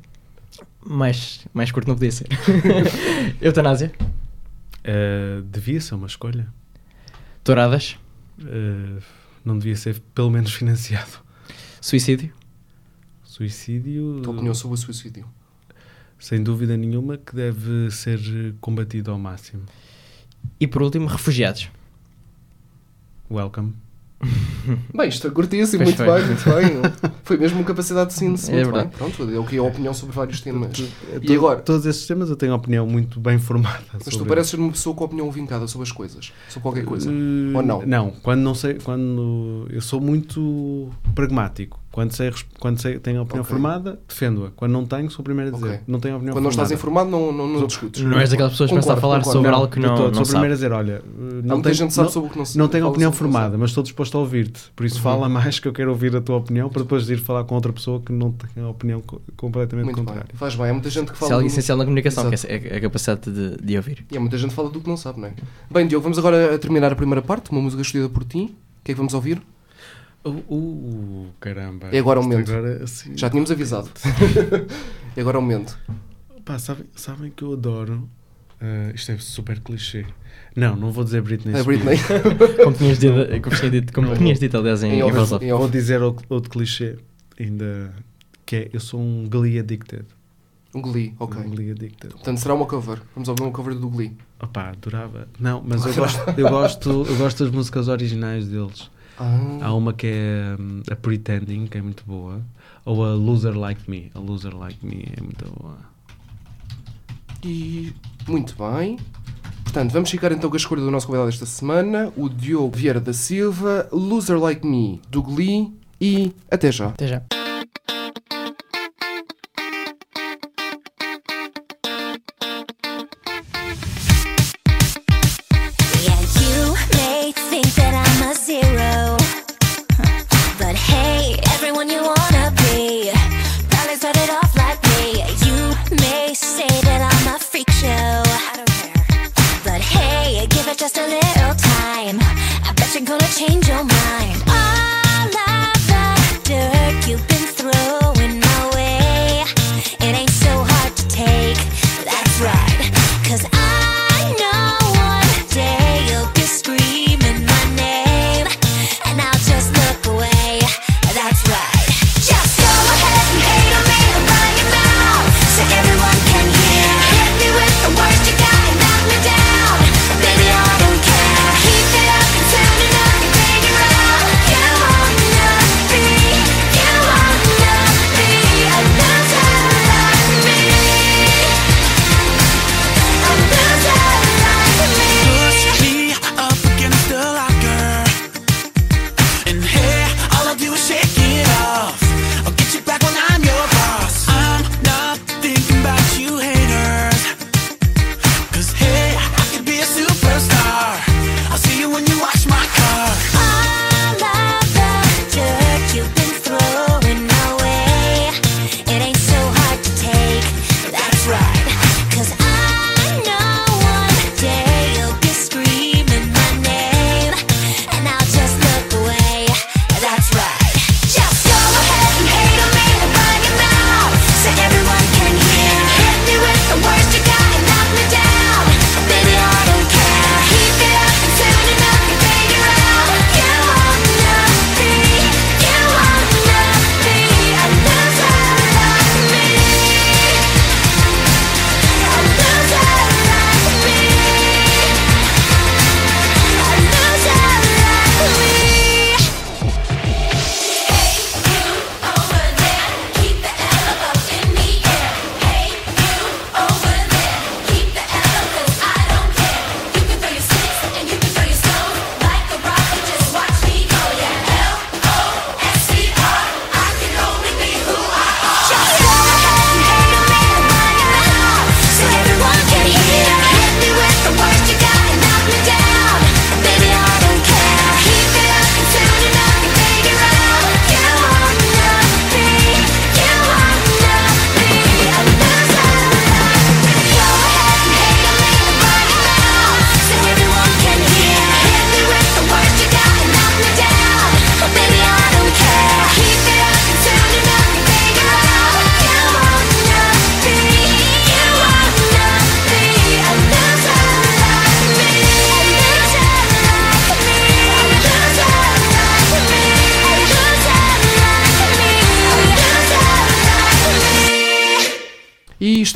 Mais, mais curto não podia ser. Eutanásia. Uh, devia ser uma escolha. Touradas. Uh, não devia ser pelo menos financiado. Suicídio. Suicídio, Tua opinião sobre o suicídio. Sem dúvida nenhuma, que deve ser combatido ao máximo. E por último, refugiados. Welcome. Bem, isto é curtíssimo, muito bem, muito bem. Foi mesmo capacidade de síntese, É muito verdade. bem. Pronto, é é a opinião sobre vários temas. E To- agora? Todos esses temas eu tenho opinião muito bem formada. Mas tu pareces ser uma pessoa com opinião vincada sobre as coisas, sobre qualquer coisa. Uh, Ou não? Não, quando não sei, quando eu sou muito pragmático. Quando sei, quando sei tenho a opinião Ok. formada, defendo-a. Quando não tenho, sou o primeiro a dizer. Ok. Não tenho a opinião Quando não estás formada. informado, não, não, não discutes. Não és daquelas pessoas que começam a falar concordo. sobre Não, algo que não, todo, não sou o sabe. primeiro a dizer, olha, Há não muita tenho, gente que sabe não, sobre o que não se não tenho fala opinião não formada, mas estou disposto a ouvir-te. Por isso Uhum. fala mais que eu quero ouvir a tua opinião para depois ir falar com outra pessoa que não tem a opinião co- completamente Muito bem. contrária. Faz bem. Há muita gente que Isso é fala. algo do- essencial na comunicação, Exato. que é a- capacidade de, de ouvir. E há muita gente que fala do que não sabe, não é? Bem, Diogo, vamos agora terminar a primeira parte, uma música escolhida por ti. O que é que vamos ouvir? Uh, uh, caramba. É agora o momento. agora, assim, Já tínhamos avisado. e agora é o momento. Pá, sabem, sabem que eu adoro. uh, isto é super clichê. Não, não vou dizer Britney A Spears. Britney. Como tinhas dito, como tinhas dito, como tinhas dito aliás, em, Em em voz. Vou dizer outro, outro clichê, ainda que é eu sou um Glee addicted. Um Glee, ok. Um Glee addicted. Portanto, será uma cover. Vamos ouvir uma cover do Glee. Opá, adorava. Não, mas eu gosto, eu gosto, eu gosto das músicas originais deles. Há Ah, uma que é hum, a Pretending, que é muito boa, ou a Loser Like Me. A Loser Like Me é muito boa. E muito bem. Portanto, vamos ficar então com a escolha do nosso convidado esta semana, o Diogo Vieira da Silva, Loser Like Me, do Glee e até já. Até já.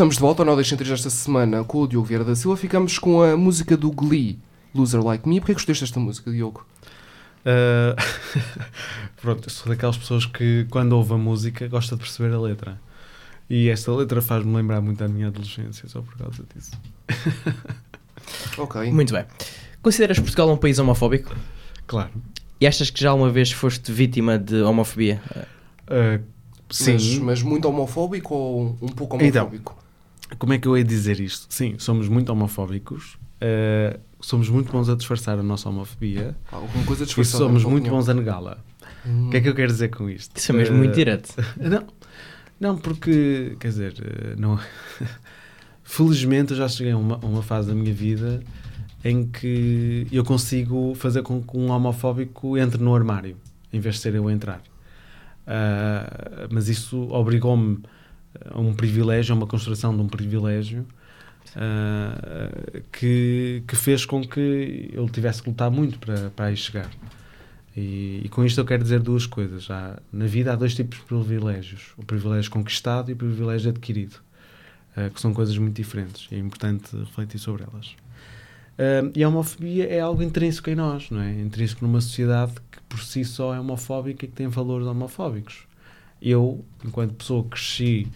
Estamos de volta ao Nó das Centrais esta semana com o Diogo Vieira da Silva. Ficamos com a música do Glee, Loser Like Me. Porquê que gostaste desta música, Diogo? Uh, pronto, eu sou daquelas pessoas que quando ouve a música gosta de perceber a letra. E esta letra faz-me lembrar muito da minha adolescência, só por causa disso. Ok. Muito bem. Consideras Portugal um país homofóbico? Claro. E achas que já uma vez foste vítima de homofobia? Uh, sim. Mas, mas muito homofóbico ou um pouco Então, homofóbico? Como é que eu ia dizer isto? Sim, somos muito homofóbicos. uh, somos muito bons a disfarçar a nossa homofobia. Alguma coisa E somos tua muito bons a negá-la. Hum. O que é que eu quero dizer com isto? Isso é mesmo Uh, muito direto. Não, não porque, quer dizer, eh, não... felizmente eu já cheguei a uma, uma fase da minha vida em que eu consigo fazer com que um homofóbico entre no armário, em vez de ser eu a entrar. Ah, mas isso obrigou-me um privilégio, uma construção de um privilégio ah, que, que fez com que eu tivesse que lutar muito para, para aí chegar. E, e com isto eu quero dizer duas coisas. Há, na vida há dois tipos de privilégios: o privilégio conquistado e o privilégio adquirido, ah, que são coisas muito diferentes. E é importante refletir sobre elas. Ah, e a homofobia é algo intrínseco em nós, não é? Intrínseco numa sociedade que por si só é homofóbica e que tem valores homofóbicos. Eu, enquanto pessoa que cresci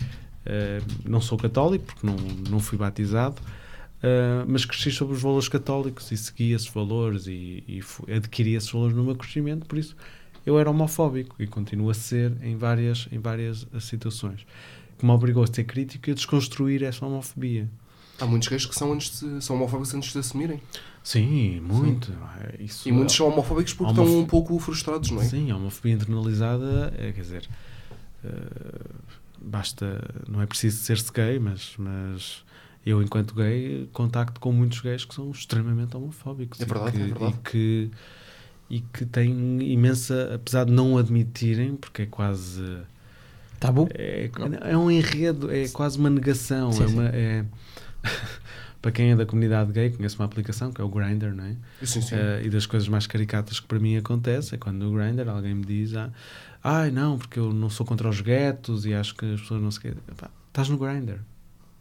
eh, não sou católico, porque não, não fui batizado, eh, mas cresci sobre os valores católicos e segui esses valores e, e adquiri esses valores no meu crescimento, por isso eu era homofóbico e continuo a ser em várias, em várias eh, situações. Que me obrigou a ser crítico e a desconstruir essa homofobia. Há muitos gays que são, antes de, são homofóbicos antes de assumirem. Sim, muito. É, Isso E muitos são homofóbicos porque Homof- estão um pouco frustrados, não é? Sim, a homofobia internalizada, é, quer dizer, eh, basta, não é preciso ser-se gay, mas, mas eu, enquanto gay, contacto com muitos gays que são extremamente homofóbicos. É e verdade, que, é verdade. E que, e que têm imensa, apesar de não admitirem, porque é quase. Tabu? É, é um enredo, é quase uma negação. Sim, é uma, é- para quem é da comunidade gay, conhece uma aplicação que é o Grindr, não é? Sim, sim. Eh, e das coisas mais caricatas que para mim acontece é quando no Grindr alguém me diz ah, ai não, porque eu não sou contra os guetos e acho que as pessoas não se querem. Estás no Grindr.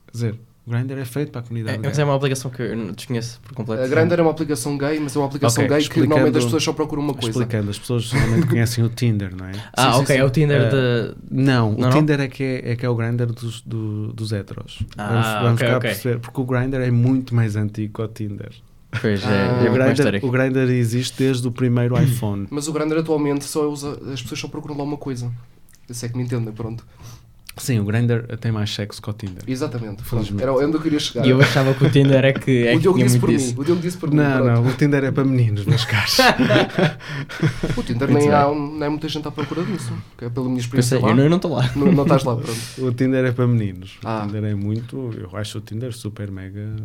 Quer dizer, o Grindr é feito para a É, comunidade mas gay. é uma aplicação que eu não desconheço por completo. A Grindr é uma aplicação gay, mas é uma aplicação Ok, gay que normalmente as pessoas só procuram uma coisa. Explicando, as pessoas geralmente conhecem o Tinder, não é? Ah, Sim, sim, ok, sim. é o Tinder Eh, de. Não, Não, o não? Tinder é que é, é que é o Grindr dos, do- dos heteros. Ah, vamos vamos ok, cá ok. perceber, porque o Grindr é muito mais antigo que o Tinder. Pois, Ah, é, o é O Grindr, o Grindr existe desde o primeiro iPhone. Mas o Grindr atualmente só usa. As pessoas só procuram lá uma coisa. Isso é que me entendem, pronto. Sim, o Grindr tem mais sexo que o Tinder. Exatamente. Felizmente. Era onde eu queria chegar. E eu achava que o Tinder é que, é o que Diogo disse por mim. O Diogo disse por mim. Não, pronto. não, o Tinder é para meninos, meus caros. O Tinder nem há, nem há muita gente à procura disso. Que é pela minha experiência Pensei, lá. eu não estou lá. Não, não estás lá, pronto. o Tinder é para meninos. Ah. O Tinder é muito. Eu acho o Tinder super mega.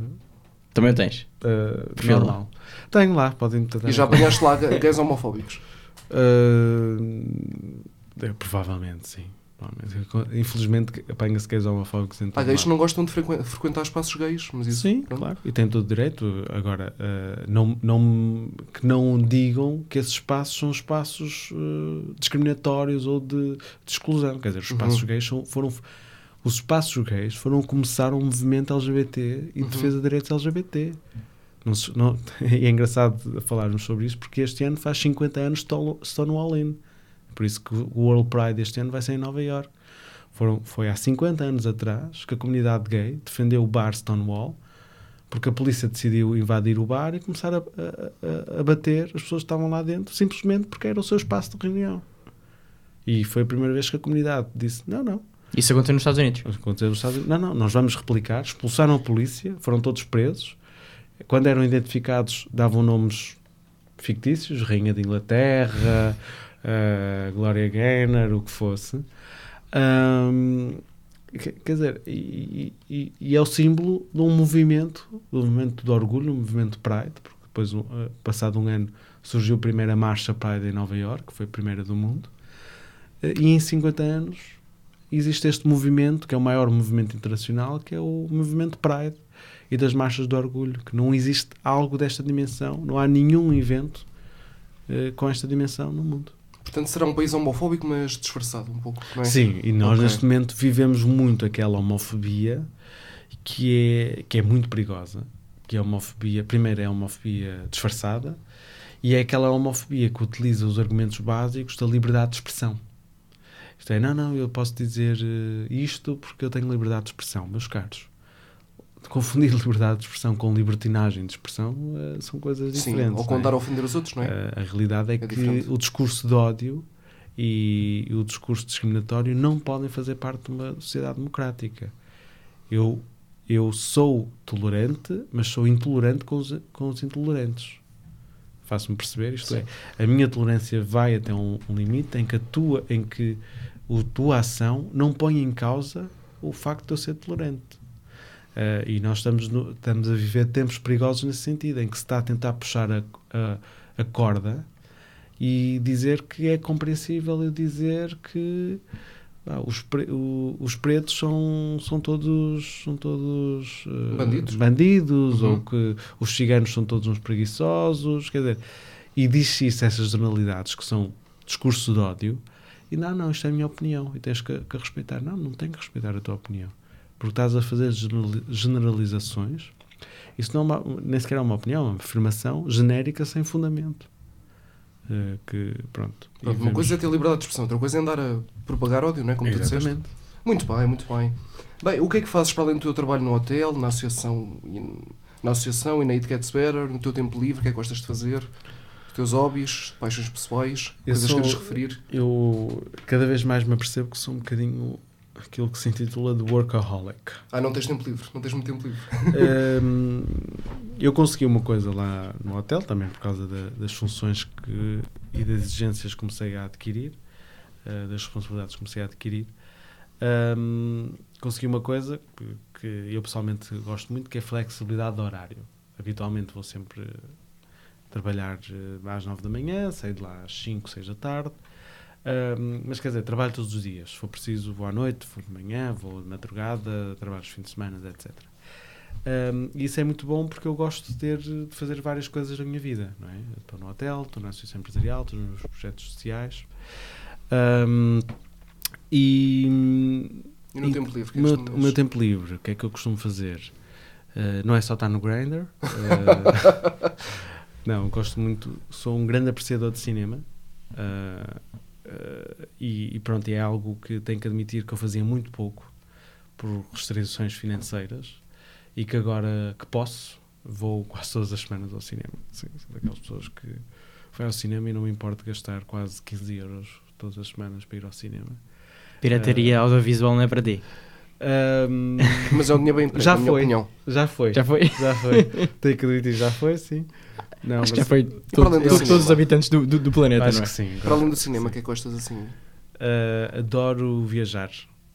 Também tens. uh, Perfil lá. normal. Tenho lá, podem tentar. E já apanhaste lá gays homofóbicos. Uh, é, provavelmente, sim. Infelizmente apanha-se gays homofóbicos em Há todo gays que não gostam de frequen- frequentar espaços gays, mas isso. Sim, pronto. claro. E tem todo o direito. Agora, uh, não, não, que não digam que esses espaços são espaços uh, discriminatórios ou de, de exclusão. Quer dizer, os espaços Uhum. gays são, foram. Os espaços gays foram começar um movimento LGBT e de Uhum. defesa de direitos LGBT. Não não- é engraçado falarmos sobre isso porque este ano faz 50 anos Stonewall Inn. Por isso que o World Pride este ano vai ser em Nova York. Foram, foi há 50 anos atrás que a comunidade gay defendeu o bar Stonewall porque a polícia decidiu invadir o bar e começar a, a- a- a bater as pessoas que estavam lá dentro simplesmente porque era o seu espaço de reunião. E foi a primeira vez que a comunidade disse: não, não, Isso aconteceu nos Estados Unidos. Aconteceu nos Estados Unidos. Não, não, nós vamos replicar. Expulsaram a polícia, foram todos presos. Quando eram identificados, davam nomes fictícios: Rainha de Inglaterra, uh, Gloria Gaynor, o que fosse. Que- quer dizer, e, e- e é o símbolo de um movimento, do movimento de orgulho, um movimento Pride, porque depois, uh, passado um ano, surgiu a primeira marcha Pride em Nova York, que foi a primeira do mundo. Uh, E em 50 anos existe este movimento, que é o maior movimento internacional, que é o movimento Pride e das marchas do orgulho, que não existe algo desta dimensão, não há nenhum evento eh, com esta dimensão no mundo. Portanto, será um país homofóbico, mas disfarçado um pouco, é? Sim, e nós Ok. neste momento vivemos muito aquela homofobia que é, que é muito perigosa, que é a homofobia, primeiro é a homofobia disfarçada, e é aquela homofobia que utiliza os argumentos básicos da liberdade de expressão. Isto é, não, não, eu posso dizer eh, isto porque eu tenho liberdade de expressão, meus caros. Confundir liberdade de expressão com libertinagem de expressão eh, são coisas Sim, diferentes. ou não é? contar a ofender os outros, não é? Uh, a realidade é, É que diferente. o discurso de ódio e o discurso discriminatório não podem fazer parte de uma sociedade democrática. Eu, eu sou tolerante, mas sou intolerante com os, com os intolerantes. Faço-me perceber, isto é, a minha tolerância vai até um, um limite em que a tua, em que a tua ação não põe em causa o facto de eu ser tolerante. Uh, e nós estamos, no- estamos a viver tempos perigosos nesse sentido, em que se está a tentar puxar a, a, a corda e dizer que é compreensível eu dizer que pá, os, pre- o- os pretos são, são todos, são todos uh, Bandidos. bandidos Uhum. ou que os ciganos são todos uns preguiçosos, quer dizer, e diz-se isso, essas generalidades que são discurso de ódio, e não, não, isto é a minha opinião e tens que, que respeitar. Não, não tenho que respeitar a tua opinião porque estás a fazer generali- generalizações. Isso não é uma, nem sequer é uma opinião, é uma afirmação genérica sem fundamento. Eh, que, pronto. Pronto, uma coisa é ter liberdade de expressão, outra coisa é andar a propagar ódio, não é? Como tu disseste. Exatamente. Muito bem, muito bem. Bem, o que é que fazes para além do teu trabalho no hotel, na associação na associação e na It Gets Better, no teu tempo livre, o que é que gostas de fazer? Os teus hobbies, paixões pessoais, Eu coisas sou- que queres referir? Eu cada vez mais me apercebo que sou um bocadinho aquilo que se intitula de workaholic. Ah, não tens tempo livre, não tens muito tempo livre. Hum, eu consegui uma coisa lá no hotel, também por causa da- das funções que, e das exigências que comecei a adquirir, eh, das responsabilidades que comecei a adquirir. Hum, consegui uma coisa que, que eu pessoalmente gosto muito, que é a flexibilidade de horário. Habitualmente vou sempre trabalhar eh, às 9 da manhã, saio de lá às 5, 6 da tarde. Hum, mas quer dizer, trabalho todos os dias. Se for preciso, vou à noite, vou de manhã, vou de madrugada, trabalho os fins de semana, etc. Um, e isso é muito bom porque eu gosto de ter de fazer várias coisas na minha vida, não é? Estou no hotel, estou na associação empresarial, estou nos projetos sociais. Um, e E no E tempo livre? o que meu, o meu tempo livre, o que é que eu costumo fazer? Uh, não é só estar no Grindr. uh, não, gosto muito, sou um grande apreciador de cinema. uh, uh, e, e pronto, é algo que tenho que admitir que eu fazia muito pouco por restrições financeiras e que agora que posso, vou quase todas as semanas ao cinema. Sim, sou daquelas pessoas que vai ao cinema e não me importa gastar quase 15 euros todas as semanas para ir ao cinema. Pirataria audiovisual não é para ti. Um, Mas é um dinheiro bem emprego, Já na minha foi. opinião. já foi. Já foi? Já foi. Tenho que admitir, já foi, sim. Não, Acho que foi todo- além do todos, cinema? os habitantes do, do, do planeta, acho não é? que sim. Para além do cinema, o que é que gostas assim? Uh, adoro viajar.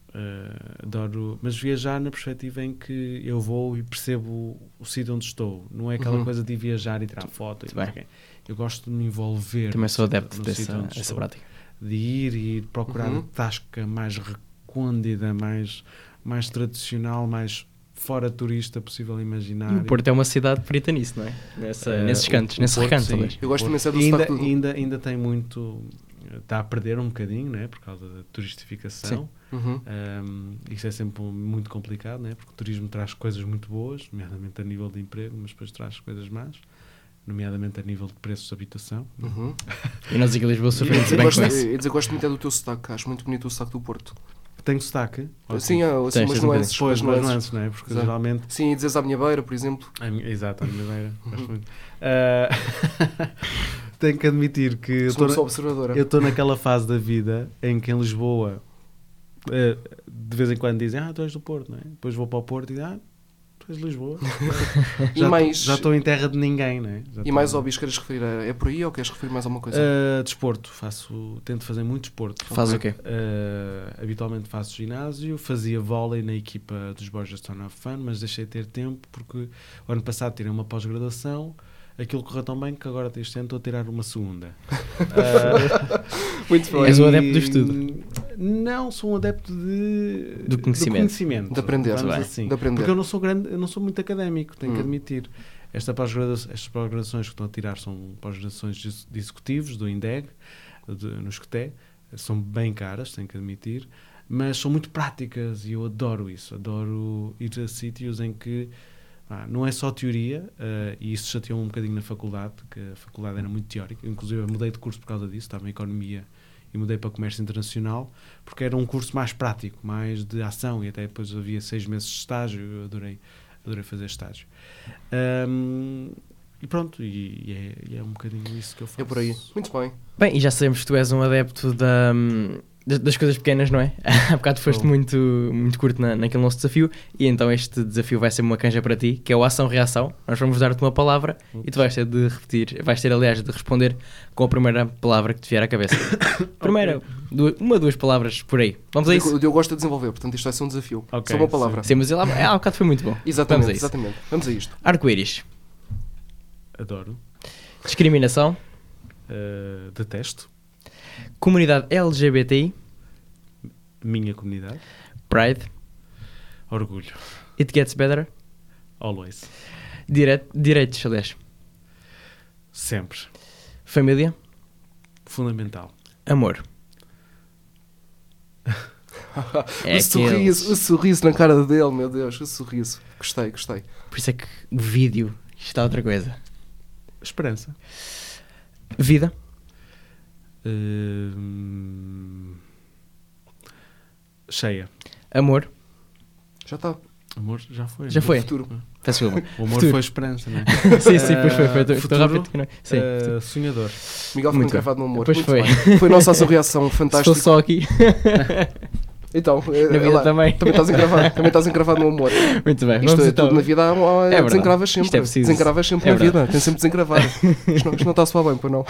Uh, adoro, mas viajar na perspectiva em que eu vou e percebo o sítio onde estou. Não é aquela Uhum. coisa de ir viajar e tirar foto. E. Eu gosto de me envolver. Também sou adepto dessa, onde dessa prática. De ir e procurar Uhum. a tasca mais recôndida, mais, mais tradicional, mais fora turista possível imaginar. E o Porto é uma cidade perita nisso, não é? Nessa, Eh, nesses cantos, nesses Porto, recantos, talvez. Eu gosto de do ainda, sotaque do- ainda, ainda tem muito. Está a perder um bocadinho, né? Por causa da turistificação. Uhum. Um, isso é sempre muito complicado, né? Porque o turismo traz coisas muito boas, nomeadamente a nível de emprego, mas depois traz coisas más, nomeadamente a nível de preços de habitação. Uhum. E nós aqui em Lisboa sofremos Eu bem gosto, com isso. eu gosto muito é do teu sotaque, acho muito bonito o sotaque do Porto. Tem sotaque? Sim, há assim, Tens, umas um nuances. Depois, umas mas nuances. não é? Porque Exato. geralmente. Sim, e dizes à minha beira, por exemplo. A minha, exato, a minha beira. Ah, tenho que admitir que eu estou pessoa observadora. Eu estou naquela fase da vida em que em Lisboa eh, de vez em quando dizem ah, tu és do Porto, não é? Depois vou para o Porto e dizem ah, de Lisboa. E já, mais- já estou em terra de ninguém, não é? Já E mais hobbies queres referir? a- É por aí ou queres referir mais alguma coisa? Eh, desporto, faço, tento fazer muito desporto. Faz o quê? Eh, habitualmente faço ginásio, fazia vôlei na equipa dos Borges Stone of Fun, mas deixei de ter tempo porque o ano passado tirei uma pós-graduação, aquilo correu tão bem que agora este ano estou a tirar uma segunda. Eh, Muito bem. És um adepto do estudo? Não, sou um adepto de, Do conhecimento. De aprender, vamos bem. assim. De aprender. Porque eu não sou grande, eu não sou muito académico, tenho que Hum. admitir. Esta pós estas pós-graduações que estão a tirar são pós-graduações de de executivos do INDEG, de, no SCTE, são bem caras, tenho que admitir, mas são muito práticas e eu adoro isso. Adoro ir a sítios em que ah, não é só teoria, ah, e isso chateou-me um bocadinho na faculdade, que a faculdade era muito teórica. Inclusive, eu mudei de curso por causa disso, estava em Economia e mudei para Comércio Internacional, porque era um curso mais prático, mais de ação, e até depois havia seis meses de estágio, eu adorei, adorei fazer estágio. Ahm, e pronto, e, e é, e é um bocadinho isso que eu faço. É por aí. Muito bem. Bem, e já sabemos que tu és um adepto da, hum, das, coisas pequenas, não é? Há bocado foste Sou. muito, muito curto na, naquele nosso desafio e então este desafio vai ser uma canja para ti, que é o ação-reação. Nós vamos dar-te uma palavra e tu vais ter de repetir, vais ter aliás de responder com a primeira palavra que te vier à cabeça. Primeira, duas, uma, duas palavras por aí. Vamos a isso? O Diogo gosta de desenvolver, portanto isto vai ser um desafio. Ok, Só uma palavra. Sim, mas ele há, há bocado foi muito bom. Exatamente, Vamos a isso. exatamente. Vamos a isto. Arco-íris, Adoro. discriminação, Ah, detesto. Comunidade LGBTI, Minha comunidade. Pride, Orgulho. It Gets Better, Always. dire direitos, aliás, Sempre. família, Fundamental. amor. É o sorriso, aqueles- o sorriso na cara dele, meu Deus, o sorriso. Gostei, gostei. Por isso é que o vídeo está outra coisa. Esperança. Vida, Hum, cheia. Amor. Já está. Amor, já foi. Já foi. Futuro. Peço desculpa. O amor Futuro. foi esperança, não é? sim, sim, pois foi. foi. Estou- Estou Futuro, rápido. que não- Sim. Eh, sonhador. Miguel foi Muito encravado no amor. Pois Muito foi. bem. Foi a nossa reação Estou fantástica. só aqui. Então, eh, Na vida lá, também. Também estás encravado, também estás encravado no amor. Muito bem. Isto é então. tudo na vida, É desencravas sempre. Isto é preciso. Desencravas sempre É na vida. Tem sempre de desencravar. isto, não, isto não está a soar bem, pois não.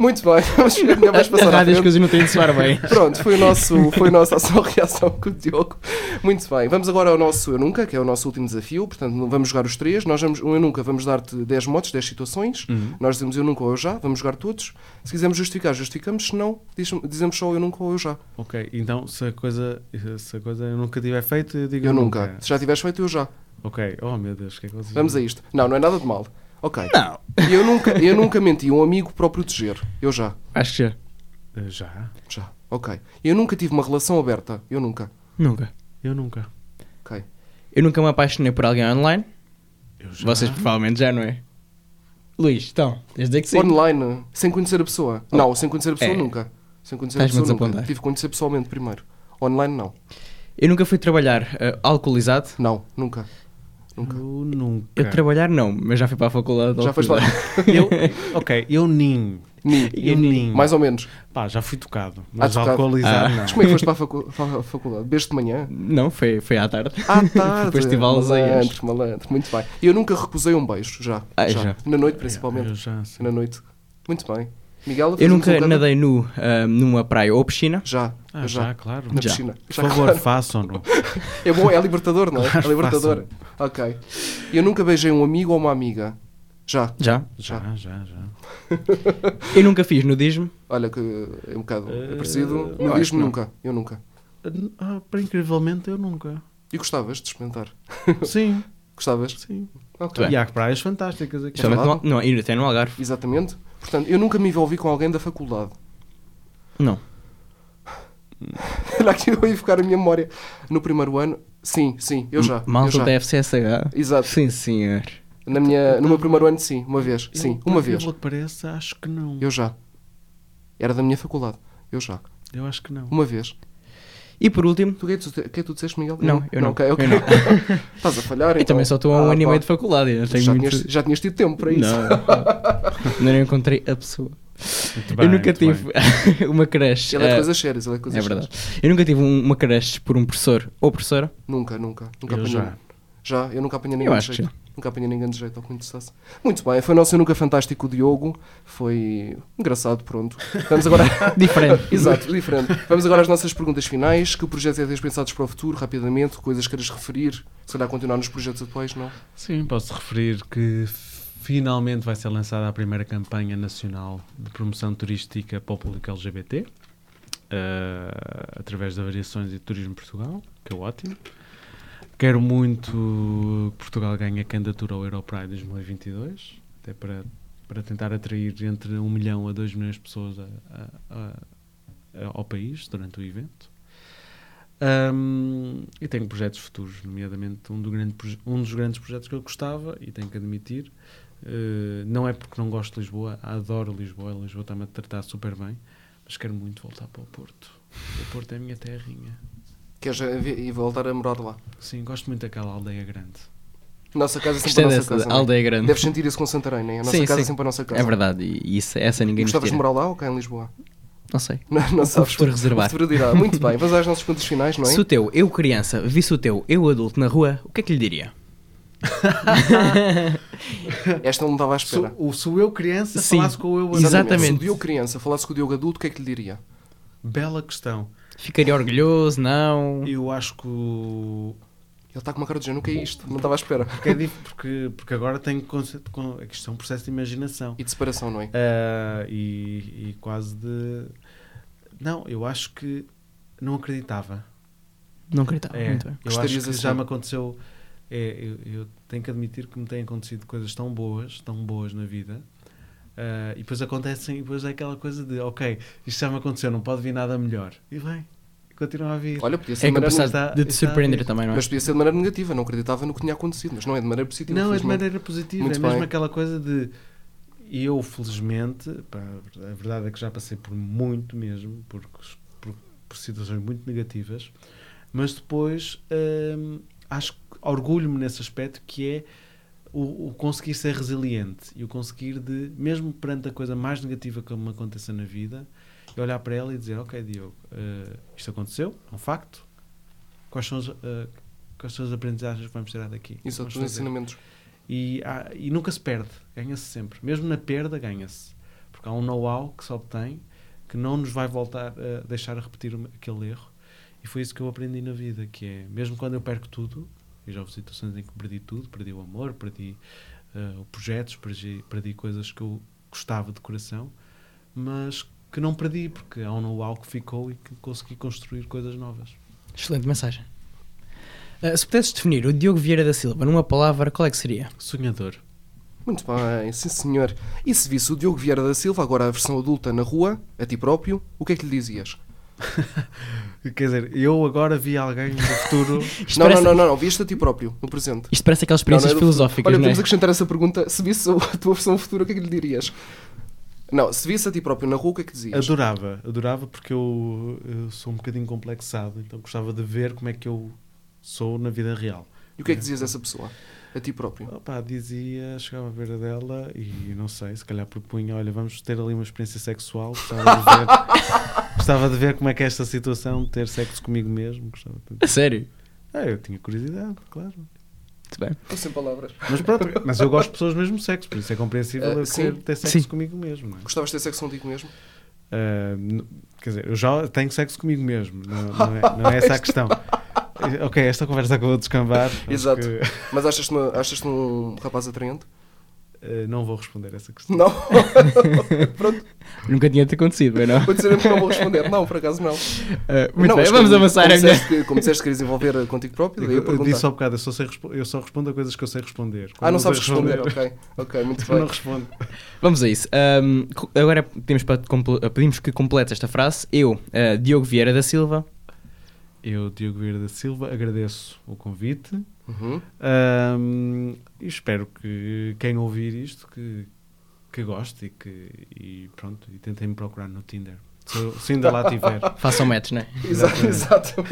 Muito bem. Vamos, A passar à rádio as coisas não têm de soar bem. Pronto, foi, o nosso, foi a nossa só reação com o Diogo. Muito bem, vamos agora ao nosso Eu Nunca, que é o nosso último desafio. Portanto, vamos jogar os três. Nós vamos, o Eu Nunca, vamos dar-te 10 motos, 10 situações. Uhum. Nós dizemos Eu Nunca ou Eu Já, vamos jogar todos. Se quisermos justificar, justificamos. Se não, diz- dizemos só Eu Nunca ou Eu Já. Ok, então se a coisa, se a coisa eu nunca tiver feito, eu digo Eu Nunca. Se já tiveres feito, Eu Já. Ok, oh meu Deus, o que é que vocês Vamos a isto. Não, não é nada de mal. Ok. Não. Eu nunca, eu nunca menti um amigo para o proteger. Eu já. Acho que já. Eh, Já? Já. Ok. Eu nunca tive uma relação aberta. Eu nunca. Nunca. Eu nunca. Ok. Eu nunca me apaixonei por alguém online. Eu já. Vocês provavelmente já, não é? Luís, então, desde que sim. Online, sem conhecer a pessoa. Não, sem conhecer a pessoa É. nunca. Sem conhecer a Estás-me a pessoa nunca. Tive que conhecer pessoalmente primeiro. Online não. Eu nunca fui trabalhar eh, alcoolizado. Não, nunca. Nunca. Eu nunca. Eu trabalhar não, mas já fui para a faculdade. de Já foste lá. alcoolizado. Eu, ok, eu nem. Ni. Eu nem. Mais ou menos. Pá, já fui tocado. Mas tocado. alcoolizado Ah. não. Mas como é que foste para a, facu- para a faculdade? Beijo de manhã? Não, foi, foi à tarde. À tarde. Depois tive aulas aí. Malandro, malandro. Muito bem. Eu nunca recusei um beijo. Já. Ah, já. já. Na noite, principalmente. Eu já, sim. Na noite. Muito bem. Miguel, Eu nunca um nadei nu ah, numa praia ou piscina. Já. Ah, já, já. claro. Na Já. piscina. Por Já, favor, claro. façam-no. É bom, é libertador, não é? Claro, é libertador. Ok. Eu nunca beijei um amigo ou uma amiga. Já. Já. Já, já, já. Eu nunca fiz nudismo. Olha que é um bocado Eh, parecido. Não que não. nunca. Eu nunca. Ah, para incrivelmente, eu nunca. E gostavas de experimentar? Sim, Gostavas? sim. Ok. bem. E há praias fantásticas aqui. No, não, e até no Algarve. Exatamente. Portanto, eu nunca me envolvi com alguém da faculdade. Não. Olha aqui, eu ia ficar a minha memória. No primeiro ano, sim, sim, eu já. eu Malta já. da FCSH. Exato. Sim, senhor. Na minha, no meu primeiro ano, sim, uma vez. Eu, Sim, uma vez. incrível que pareça, acho que não. Eu já. Era da minha faculdade. Eu já. Eu acho que não. Uma vez. E por último, Tu o que é que tu, o que é que tu disseste, Miguel? Não, eu não. Ok, ok. Eu não. Estás a falhar, eu então. também só estou a um Ah, ano e meio de faculdade. Eu já, muito... tinhas, já tinhas tido tempo para isso. Não, não encontrei a pessoa. Muito bem, eu nunca muito tive uma crush. Ele é de eh, coisas sérias, ele é de coisas é verdade. sérias. Eu nunca tive um- uma crush por um professor ou professora. Nunca, nunca. Nunca Eu apanhei. Já. Eu nunca apanhei ninguém Eu de jeito. Nunca apanhei ninguém de jeito ao que me. Muito bem, foi o nosso Eu Nunca Fantástico Diogo. Foi engraçado, pronto. Vamos agora. Diferente. Exato, diferente. Vamos agora às nossas perguntas finais. Que projetos é que tens pensados para o futuro, rapidamente? Coisas que queres referir? Se calhar continuar nos projetos atuais, não? Sim, posso referir que finalmente vai ser lançada a primeira campanha nacional de promoção turística para o público LGBT, eh, através da Variações e Turismo Portugal, que é ótimo. Quero muito que Portugal ganhe a candidatura ao Europride 2022, até para, para tentar atrair entre 1 milhão a 2 milhões de pessoas a- a- a- ao país durante o evento. Ahm, e tenho projetos futuros, nomeadamente um, do grande um dos grandes projetos que eu gostava, e tenho que admitir, eh, não é porque não gosto de Lisboa, adoro Lisboa, Lisboa está-me a tratar super bem, mas quero muito voltar para o Porto. O Porto é a minha terrinha. Queres e voltar a morar lá? Sim, gosto muito daquela aldeia grande. Nossa casa é sempre Gostei a nossa dessa casa. é? aldeia grande. Deves sentir isso com Santarém, não é? A nossa Sim, casa é sim. sempre a nossa casa. É verdade, e isso, essa ninguém Gostavas de morar lá ou cá em Lisboa? Não sei. Não, não sabes. futuro reservar. O futuro dirá. Muito bem, vamos às nossas perguntas finais, não é? Se o teu eu criança visse o teu eu adulto na rua, o que é que lhe diria? Esta não estava à espera. Sou, o sou eu criança, Sim. falasse com o eu Exatamente. adulto. Se o Diogo criança falasse com o Diogo adulto, o que é que lhe diria? Bela questão. Ficaria orgulhoso? Não? Eu acho que Ele está com uma cara de género, o que é isto? Não estava à espera. Porque, é porque, porque agora tenho conceito com. É que isto é um processo de imaginação. E de separação, não é? Ah, e, e quase de. Não, eu acho que não acreditava. Não acreditava. É, Muito bem. eu acho Gostarias que assim? já me aconteceu. É, eu, eu tenho que admitir que me têm acontecido coisas tão boas, tão boas na vida. Ah, e depois acontecem, e depois é aquela coisa de, ok, isto já me aconteceu, não pode vir nada melhor. E vem, continua a vir. Olha, podia ser É de maneira capacidade está- de te surpreender também, não é? Mas podia ser de maneira negativa, não acreditava no que tinha acontecido, mas não é de maneira positiva. Não, é de maneira positiva. Muito é mesmo bem. aquela coisa de. E eu, felizmente, pá, a verdade é que já passei por muito mesmo, por, por, por situações muito negativas, Mas depois hum, acho orgulho-me nesse aspecto que é o, o conseguir ser resiliente e o conseguir de, mesmo perante a coisa mais negativa que me aconteça na vida, olhar para ela e dizer, ok Diogo, eh, isto aconteceu, é um facto, quais são, as, eh, quais são as aprendizagens que vamos tirar daqui? Isso, os ensinamentos. E, há- e nunca se perde, ganha-se sempre. Mesmo na perda, ganha-se. Porque há um know-how que se obtém que não nos vai voltar a deixar a repetir aquele erro. E foi isso que eu aprendi na vida, que é, mesmo quando eu perco tudo, e já houve situações em que perdi tudo, perdi o amor, perdi eh, projetos, perdi, perdi coisas que eu gostava de coração, mas que não perdi, porque há um know-how que ficou e que consegui construir coisas novas. Excelente mensagem. Uh, se pudesses definir o Diogo Vieira da Silva numa palavra, qual é que seria? Sonhador. Muito bem, sim senhor. E se visse o Diogo Vieira da Silva, agora a versão adulta, na rua, a ti próprio, o que é que lhe dizias? Quer dizer, eu agora vi alguém no futuro Não, parece, não, não, não, não, viste a ti próprio, no presente. Isto parece aquelas Não, não experiências é filosóficas. Olha, não é? vamos acrescentar essa pergunta. Se visse a tua versão futura, o que é que lhe dirias? Não, se visse a ti próprio na rua, o que é que dizias? Adorava, adorava porque eu, eu sou um bocadinho complexado, então gostava de ver como é que eu sou na vida real. E o que é que dizias a essa pessoa? A ti próprio? Opa, dizia, chegava à beira dela e não sei, se calhar propunha, olha, vamos ter ali uma experiência sexual, gostava de ver, gostava de ver como é que é esta situação de ter sexo comigo mesmo. Gostava de... A sério? Ah, eu tinha curiosidade, claro. Muito bem. Estou sem palavras. Mas pronto, mas eu gosto de pessoas do mesmo sexo, por isso é compreensível Ah, eu sim. querer ter sexo Sim. comigo mesmo. Não é? Gostavas de ter sexo contigo mesmo? Uh, quer dizer, eu já tenho sexo comigo mesmo, não, não é, não é essa a questão. Ok, esta conversa acabou de descambar. Exato. que, Mas achas-te achas-te um rapaz atraente? Uh, não vou responder essa questão. Não, Nunca tinha te acontecido, bem, não? vou dizer que não vou responder. Não, por acaso não. Uh, muito não, bem, vamos como, avançar. Como disseste, que, como disseste que querias envolver eh, contigo próprio, daí eu Eu, eu disse há bocado, eu, só sei eu só respondo a coisas que eu sei responder. Ah, não sabes responder. Ok, ok, muito Eu bem. não respondo. Vamos a isso. Um, agora pedimos, para pedimos que completes esta frase. Eu, uh, Diogo Vieira da Silva, Eu, Diogo Vieira da Silva, agradeço o convite Uhum. um, e espero que quem ouvir isto que, que goste e que e pronto, e tentem me procurar no Tinder. Se, se ainda lá tiver. façam match, não é? Exato, exato.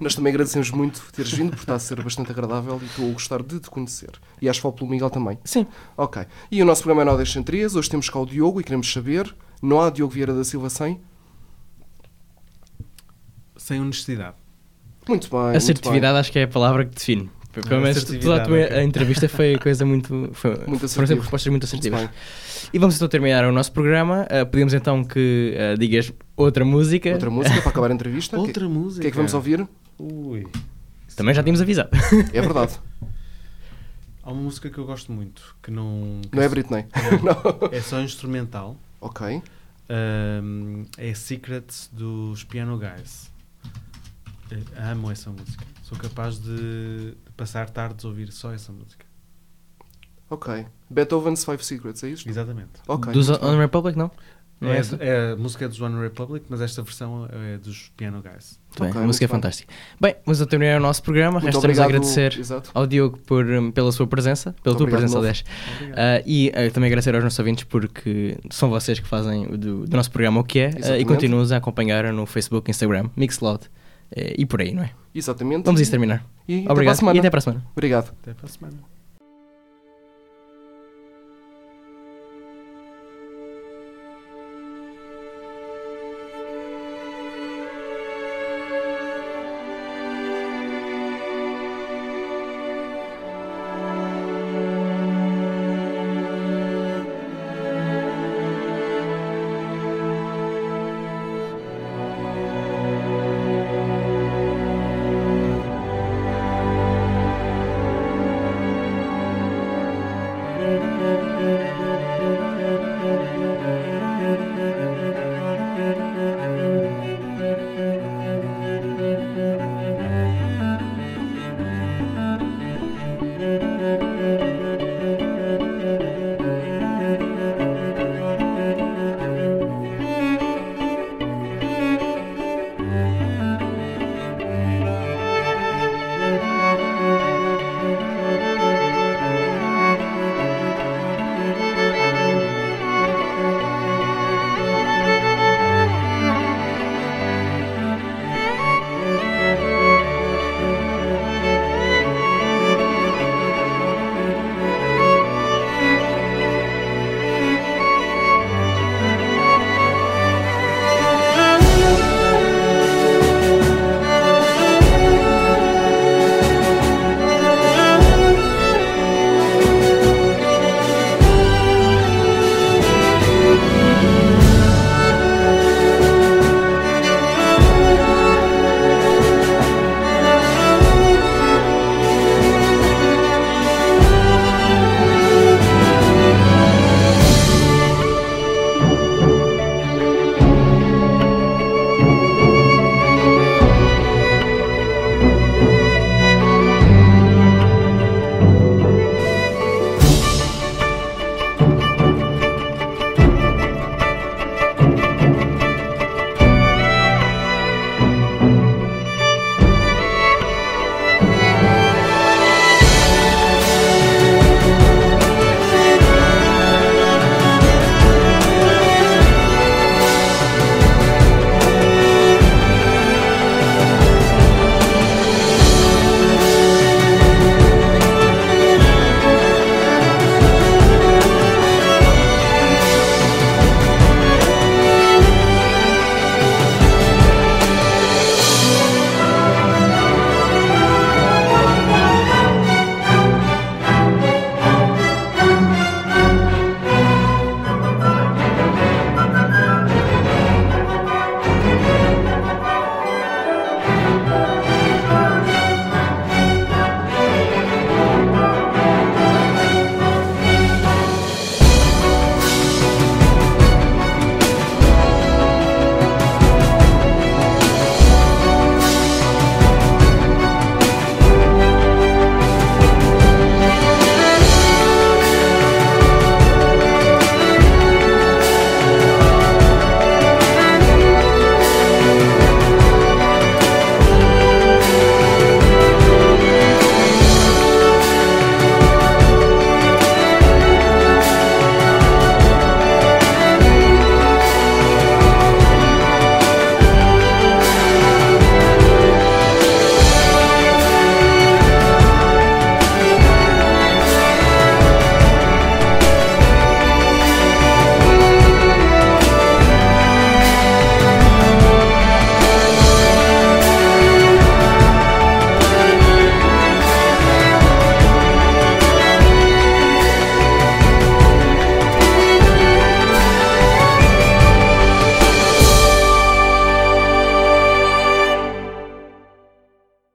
Nós também agradecemos muito teres vindo, porque está a ser bastante agradável e estou a gostar de te conhecer. E acho que falo pelo Miguel também. Sim. Ok. E o nosso programa é Nó das Centrias. Hoje temos cá o Diogo e queremos saber: não há Diogo Vieira da Silva sem? Sem honestidade. Muito bem. muito Assertividade acho que é a palavra que define. Pelo menos toda a tua a entrevista foi coisa muito. Foi, foram assertiva. sempre respostas muito assertivas. Muito E vamos então terminar o nosso programa. Uh, pedimos então que uh, digas outra música. Outra música para acabar a entrevista. O que, Outra música. que é que vamos ouvir? Ui. Também já tínhamos avisado. É verdade. Há uma música que eu gosto muito, que não... que Não é Britney. Não. É só instrumental. Ok. Um, é Secrets dos Piano Guys. Eh, Amo essa música. Sou capaz de, de passar tardes a ouvir só essa música. Ok. Beethoven's Five Secrets, é isto? Exatamente. Ok. Dos On. Republic, não? Não é É, essa? é, a música é dos One Republic, mas esta versão é dos Piano Guys. Muito bem, a música é fantástica. Bem, vamos então terminar o nosso programa. Muito Resta-nos agradecer Exato. ao Diogo por, um, pela sua presença, pela Muito tua presença, aliás. Ah, e ah, também agradecer aos nossos ouvintes porque são vocês que fazem do, do nosso programa o que é ah, e continuam a acompanhar no Facebook, Instagram, Mixcloud e por aí, não é? Exatamente. Vamos isso terminar. E até para a Obrigado semana. e até para a semana. Obrigado. Até para a semana.